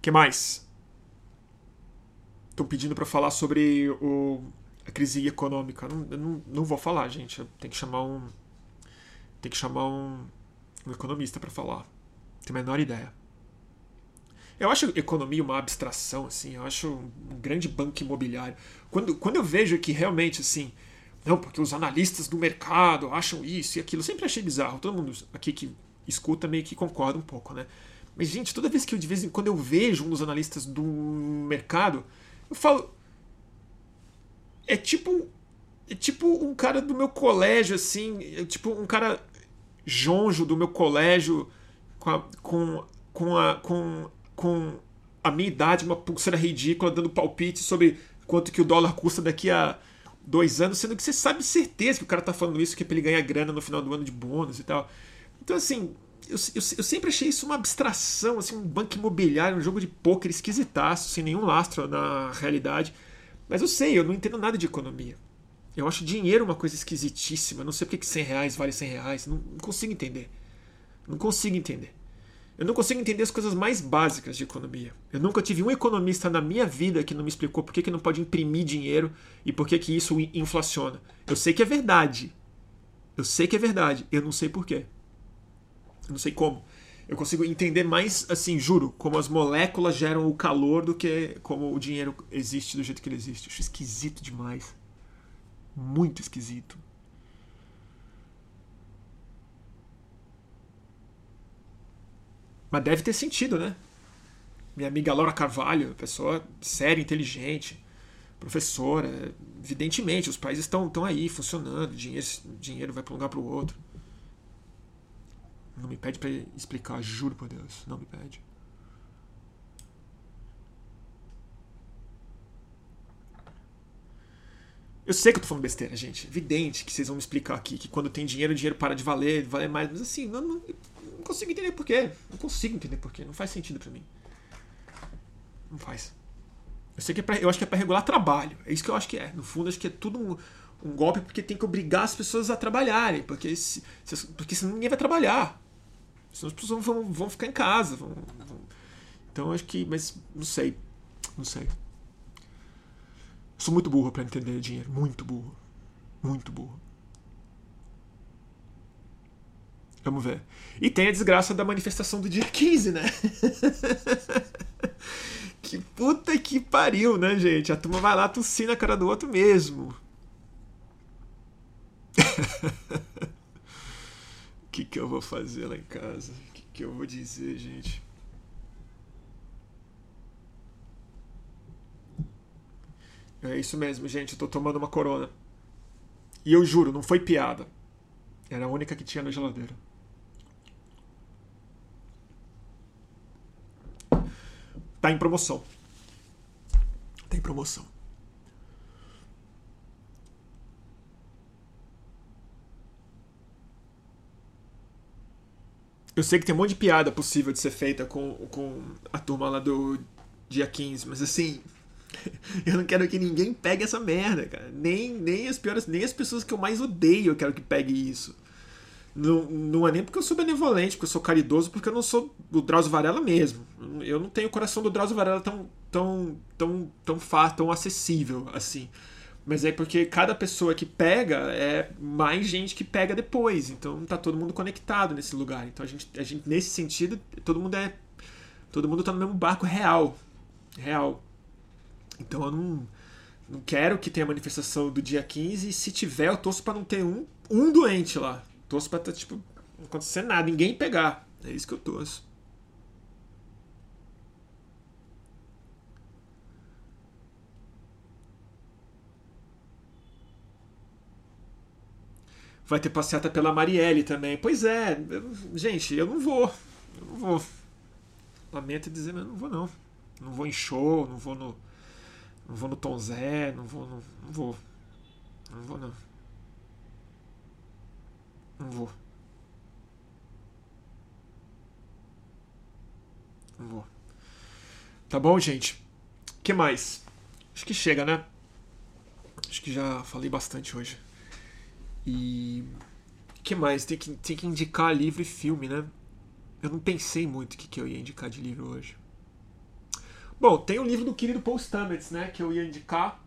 que mais? Estão pedindo para falar sobre o a crise econômica. Não, não, não vou falar, gente. Tem que chamar um. Tem que chamar um, um economista para falar. Tenho a menor ideia. Eu acho economia uma abstração, assim. Eu acho um grande banco imobiliário. Quando, quando eu vejo que realmente, assim. Não, porque os analistas do mercado acham isso e aquilo. Eu sempre achei bizarro. Todo mundo aqui que escuta meio que concorda um pouco, né? Mas, gente, toda vez que eu de vez em quando eu vejo um dos analistas do mercado, eu falo é tipo é tipo um cara do meu colégio assim, é tipo um cara jonjo do meu colégio com a, com com a, com, com a minha idade, uma pulseira ridícula dando palpite sobre quanto que o dólar custa daqui a dois anos, sendo que você sabe certeza que o cara tá falando isso que é pra ele ganhar grana no final do ano de bônus e tal. Então, assim, eu, eu, eu, sempre achei isso uma abstração, assim, um banco imobiliário, um jogo de pôquer esquisitaço, sem nenhum lastro na realidade. Mas eu sei, eu não entendo nada de economia. Eu acho dinheiro uma coisa esquisitíssima. Não sei porque que 100 reais vale 100 reais. Não, não consigo entender. Não consigo entender. Eu não consigo entender as coisas mais básicas de economia. Eu nunca tive um economista na minha vida que não me explicou por que, que não pode imprimir dinheiro e por que, que isso inflaciona. Eu sei que é verdade. Eu sei que é verdade. Eu não sei por quê. Eu não sei como eu consigo entender mais, assim, juro, como as moléculas geram o calor do que como o dinheiro existe do jeito que ele existe. Eu acho esquisito demais. Muito esquisito. Mas deve ter sentido, né? Minha amiga Laura Carvalho, pessoa séria, inteligente, professora. Evidentemente, os países estão aí funcionando, dinheiro, dinheiro vai para um lugar para o outro. Não me pede para explicar, juro por Deus. Não me pede. Eu sei que eu tô falando besteira, gente. Evidente que vocês vão me explicar aqui que quando tem dinheiro, o dinheiro para de valer, valer mais. Mas assim, não, não, não consigo entender porquê. Não consigo entender porquê. Não faz sentido para mim. Não faz. Eu sei que é pra, eu acho que é para regular trabalho. É isso que eu acho que é. No fundo, acho que é tudo um, um golpe porque tem que obrigar as pessoas a trabalharem. Porque, se, se, porque senão ninguém vai trabalhar. Senão as pessoas vão, vão ficar em casa. Vão, vão... Então acho que. Mas não sei. Não sei. Sou muito burro para entender dinheiro. Muito burro. Muito burro. Vamos ver. E tem a desgraça da manifestação do dia 15, né? que puta que pariu, né, gente? A turma vai lá tossir na cara do outro mesmo. que, que eu vou fazer lá em casa? O que, que eu vou dizer, gente? É isso mesmo, gente. Eu tô tomando uma corona. E eu juro, não foi piada. Era a única que tinha na geladeira. Tá em promoção. Tá em promoção. Eu sei que tem um monte de piada possível de ser feita com, com a turma lá do dia 15, mas assim. Eu não quero que ninguém pegue essa merda, cara. Nem, nem as piores, nem as pessoas que eu mais odeio eu quero que pegue isso. Não, não é nem porque eu sou benevolente, porque eu sou caridoso, porque eu não sou do Drauzio Varela mesmo. Eu não tenho o coração do Drauzio Varela tão, tão, tão, tão fácil, tão acessível assim. Mas é porque cada pessoa que pega é mais gente que pega depois. Então tá todo mundo conectado nesse lugar. Então a gente, a gente nesse sentido, todo mundo é. Todo mundo tá no mesmo barco real. Real. Então eu não, não quero que tenha manifestação do dia 15. E se tiver, eu torço pra não ter um, um doente lá. Torço pra tá, tipo, não acontecer nada, ninguém pegar. É isso que eu torço. Vai ter passeata pela Marielle também. Pois é, eu, gente, eu não vou. Eu não vou. Lamento dizer, mas eu não vou não. Não vou em show, não vou no. Não vou no Tom Zé, não vou no, Não vou. Não vou não. Não vou. Não vou. Tá bom, gente? Que mais? Acho que chega, né? Acho que já falei bastante hoje. E. Que mais? Tem que, tem que indicar livro e filme, né? Eu não pensei muito o que, que eu ia indicar de livro hoje. Bom, tem o livro do querido Paul Stamets, né? Que eu ia indicar.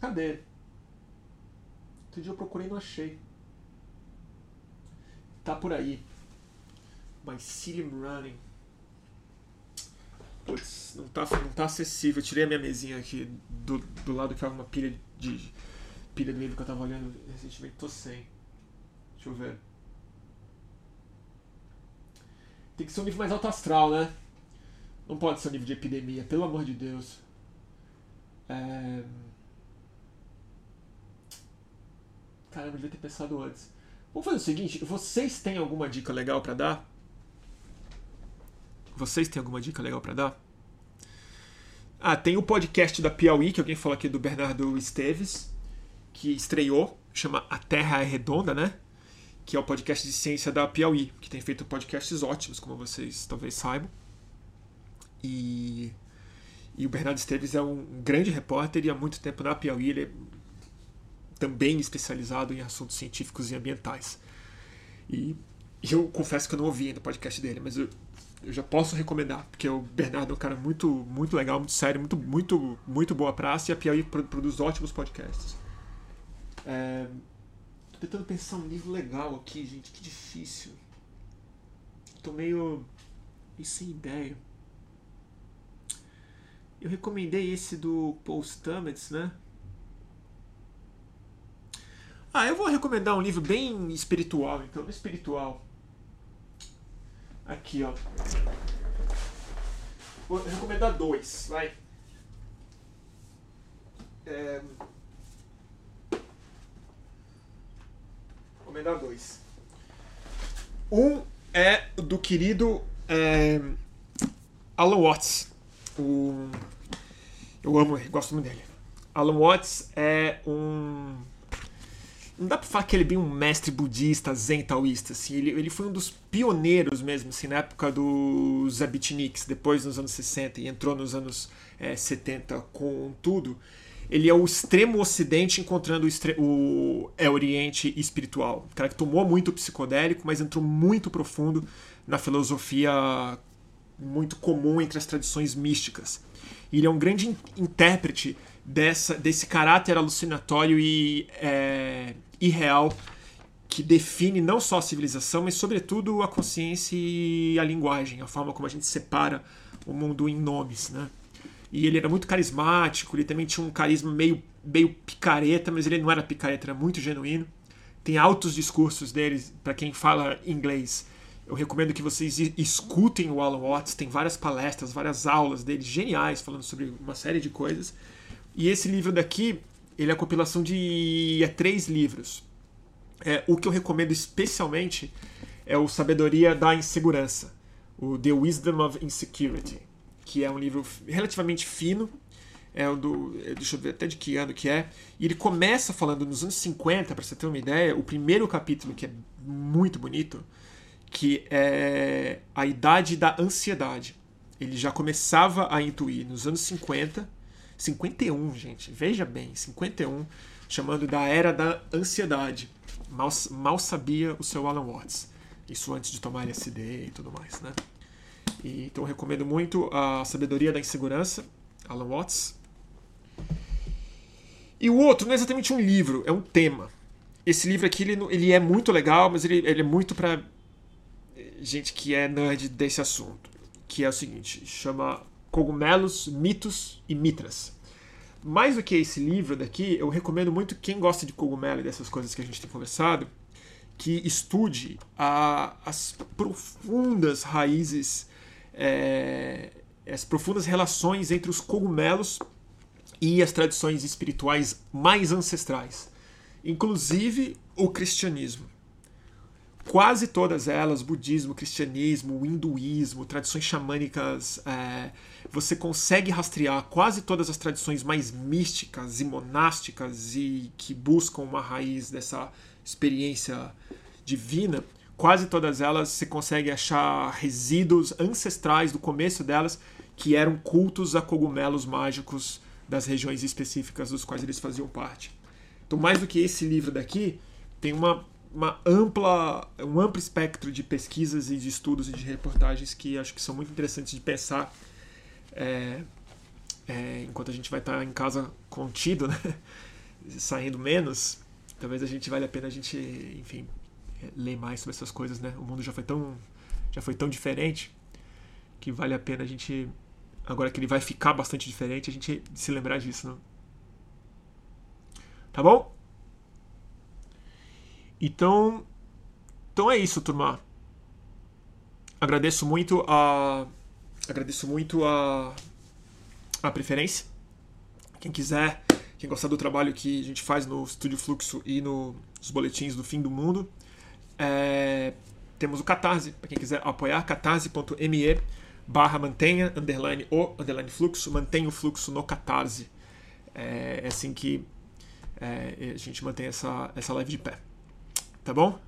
Cadê? Outro dia eu procurei e não achei. Tá por aí. My City Running. Putz, não tá, não tá acessível. Eu tirei a minha mesinha aqui do, do lado que tava uma pilha de pilha do livro que eu tava olhando recentemente, tô sem. Deixa eu ver. Tem que ser um livro mais alto astral, né? Não pode ser um livro de epidemia, pelo amor de Deus. É... Caramba, devia ter pensado antes. Vamos fazer o seguinte: vocês têm alguma dica legal para dar? Vocês têm alguma dica legal para dar? Ah, tem o podcast da Piauí, que alguém falou aqui do Bernardo Esteves que estreou, chama A Terra é Redonda, né? Que é o podcast de ciência da Piauí, que tem feito podcasts ótimos, como vocês talvez saibam. E, e o Bernardo Esteves é um grande repórter e há muito tempo na Piauí ele é também especializado em assuntos científicos e ambientais. E, eu confesso que eu não ouvi ainda o podcast dele, mas eu, eu já posso recomendar, porque o Bernardo é um cara muito, muito legal, muito sério, muito, muito, muito boa praça e a Piauí produz ótimos podcasts. É, tô tentando pensar um livro legal aqui, gente, que difícil. Tô meio, meio sem ideia. Eu recomendei esse do Paul Stamets, né? Ah, eu vou recomendar um livro bem espiritual, então, espiritual. Aqui, ó. Vou recomendar dois, vai. É, recomendar dois. Um é do querido é, Alan Watts. O, eu amo gosto muito dele. Alan Watts é um. Não dá pra falar que ele é bem um mestre budista, zen taoísta, assim. Ele, ele foi um dos pioneiros mesmo, assim, na época dos Abitniks, depois nos anos 60 e entrou nos anos é, 70 com tudo ele é o extremo ocidente encontrando o, extre o é, oriente espiritual. Um cara que tomou muito psicodélico, mas entrou muito profundo na filosofia muito comum entre as tradições místicas. Ele é um grande intérprete dessa, desse caráter alucinatório e é, irreal que define não só a civilização, mas sobretudo a consciência e a linguagem, a forma como a gente separa o mundo em nomes, né? E ele era muito carismático, ele também tinha um carisma meio, meio picareta, mas ele não era picareta, era muito genuíno. Tem altos discursos deles, para quem fala inglês. Eu recomendo que vocês escutem o Alan Watts, tem várias palestras, várias aulas dele geniais falando sobre uma série de coisas. E esse livro daqui, ele é a compilação de é, três livros. É, o que eu recomendo especialmente é o Sabedoria da Insegurança, o The Wisdom of Insecurity que é um livro relativamente fino. É o do. É, deixa eu ver até de que ano que é. E ele começa falando nos anos 50, para você ter uma ideia, o primeiro capítulo, que é muito bonito, que é a idade da ansiedade. Ele já começava a intuir nos anos 50, 51, gente, veja bem, 51, chamando da era da ansiedade. Mal, mal sabia o seu Alan Watts. Isso antes de tomar LSD e tudo mais, né? E, então recomendo muito a Sabedoria da Insegurança. Alan Watts. E o outro não é exatamente um livro, é um tema. Esse livro aqui ele, ele é muito legal, mas ele, ele é muito para gente que é nerd desse assunto. Que é o seguinte: chama Cogumelos, Mitos e Mitras. Mais do que esse livro daqui, eu recomendo muito quem gosta de cogumelo e dessas coisas que a gente tem conversado, que estude a, as profundas raízes, é, as profundas relações entre os cogumelos e as tradições espirituais mais ancestrais, inclusive o cristianismo. Quase todas elas, budismo, cristianismo, hinduísmo, tradições xamânicas, é, você consegue rastrear quase todas as tradições mais místicas e monásticas e que buscam uma raiz dessa experiência divina, quase todas elas você consegue achar resíduos ancestrais do começo delas que eram cultos a cogumelos mágicos das regiões específicas dos quais eles faziam parte. Então, mais do que esse livro daqui, tem uma, uma ampla, um amplo espectro de pesquisas e de estudos e de reportagens que acho que são muito interessantes de pensar é, é, enquanto a gente vai estar em casa contido, né? saindo menos, talvez a gente vale a pena a gente, enfim, é, ler mais sobre essas coisas, né? O mundo já foi tão, já foi tão diferente que vale a pena a gente, agora que ele vai ficar bastante diferente, a gente se lembrar disso, né? Tá bom? Então, então é isso, turma. Agradeço muito a agradeço muito a a preferência. Quem quiser, quem gostar do trabalho que a gente faz no Estúdio Fluxo e nos boletins do fim do mundo, é, temos o Catarse, para quem quiser apoiar, catarse.me barra mantenha, underline o, underline fluxo, mantenha o fluxo no Catarse. É, é assim que é, a gente mantém essa, essa live de pé. Tá bom?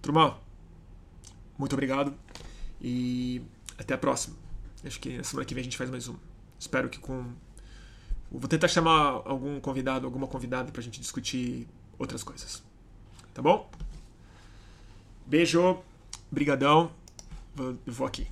Turma, muito obrigado e até a próxima. Acho que na semana que vem a gente faz mais um. Espero que com. Vou tentar chamar algum convidado, alguma convidada pra gente discutir outras coisas. Tá bom? Beijo, brigadão. Eu vou aqui.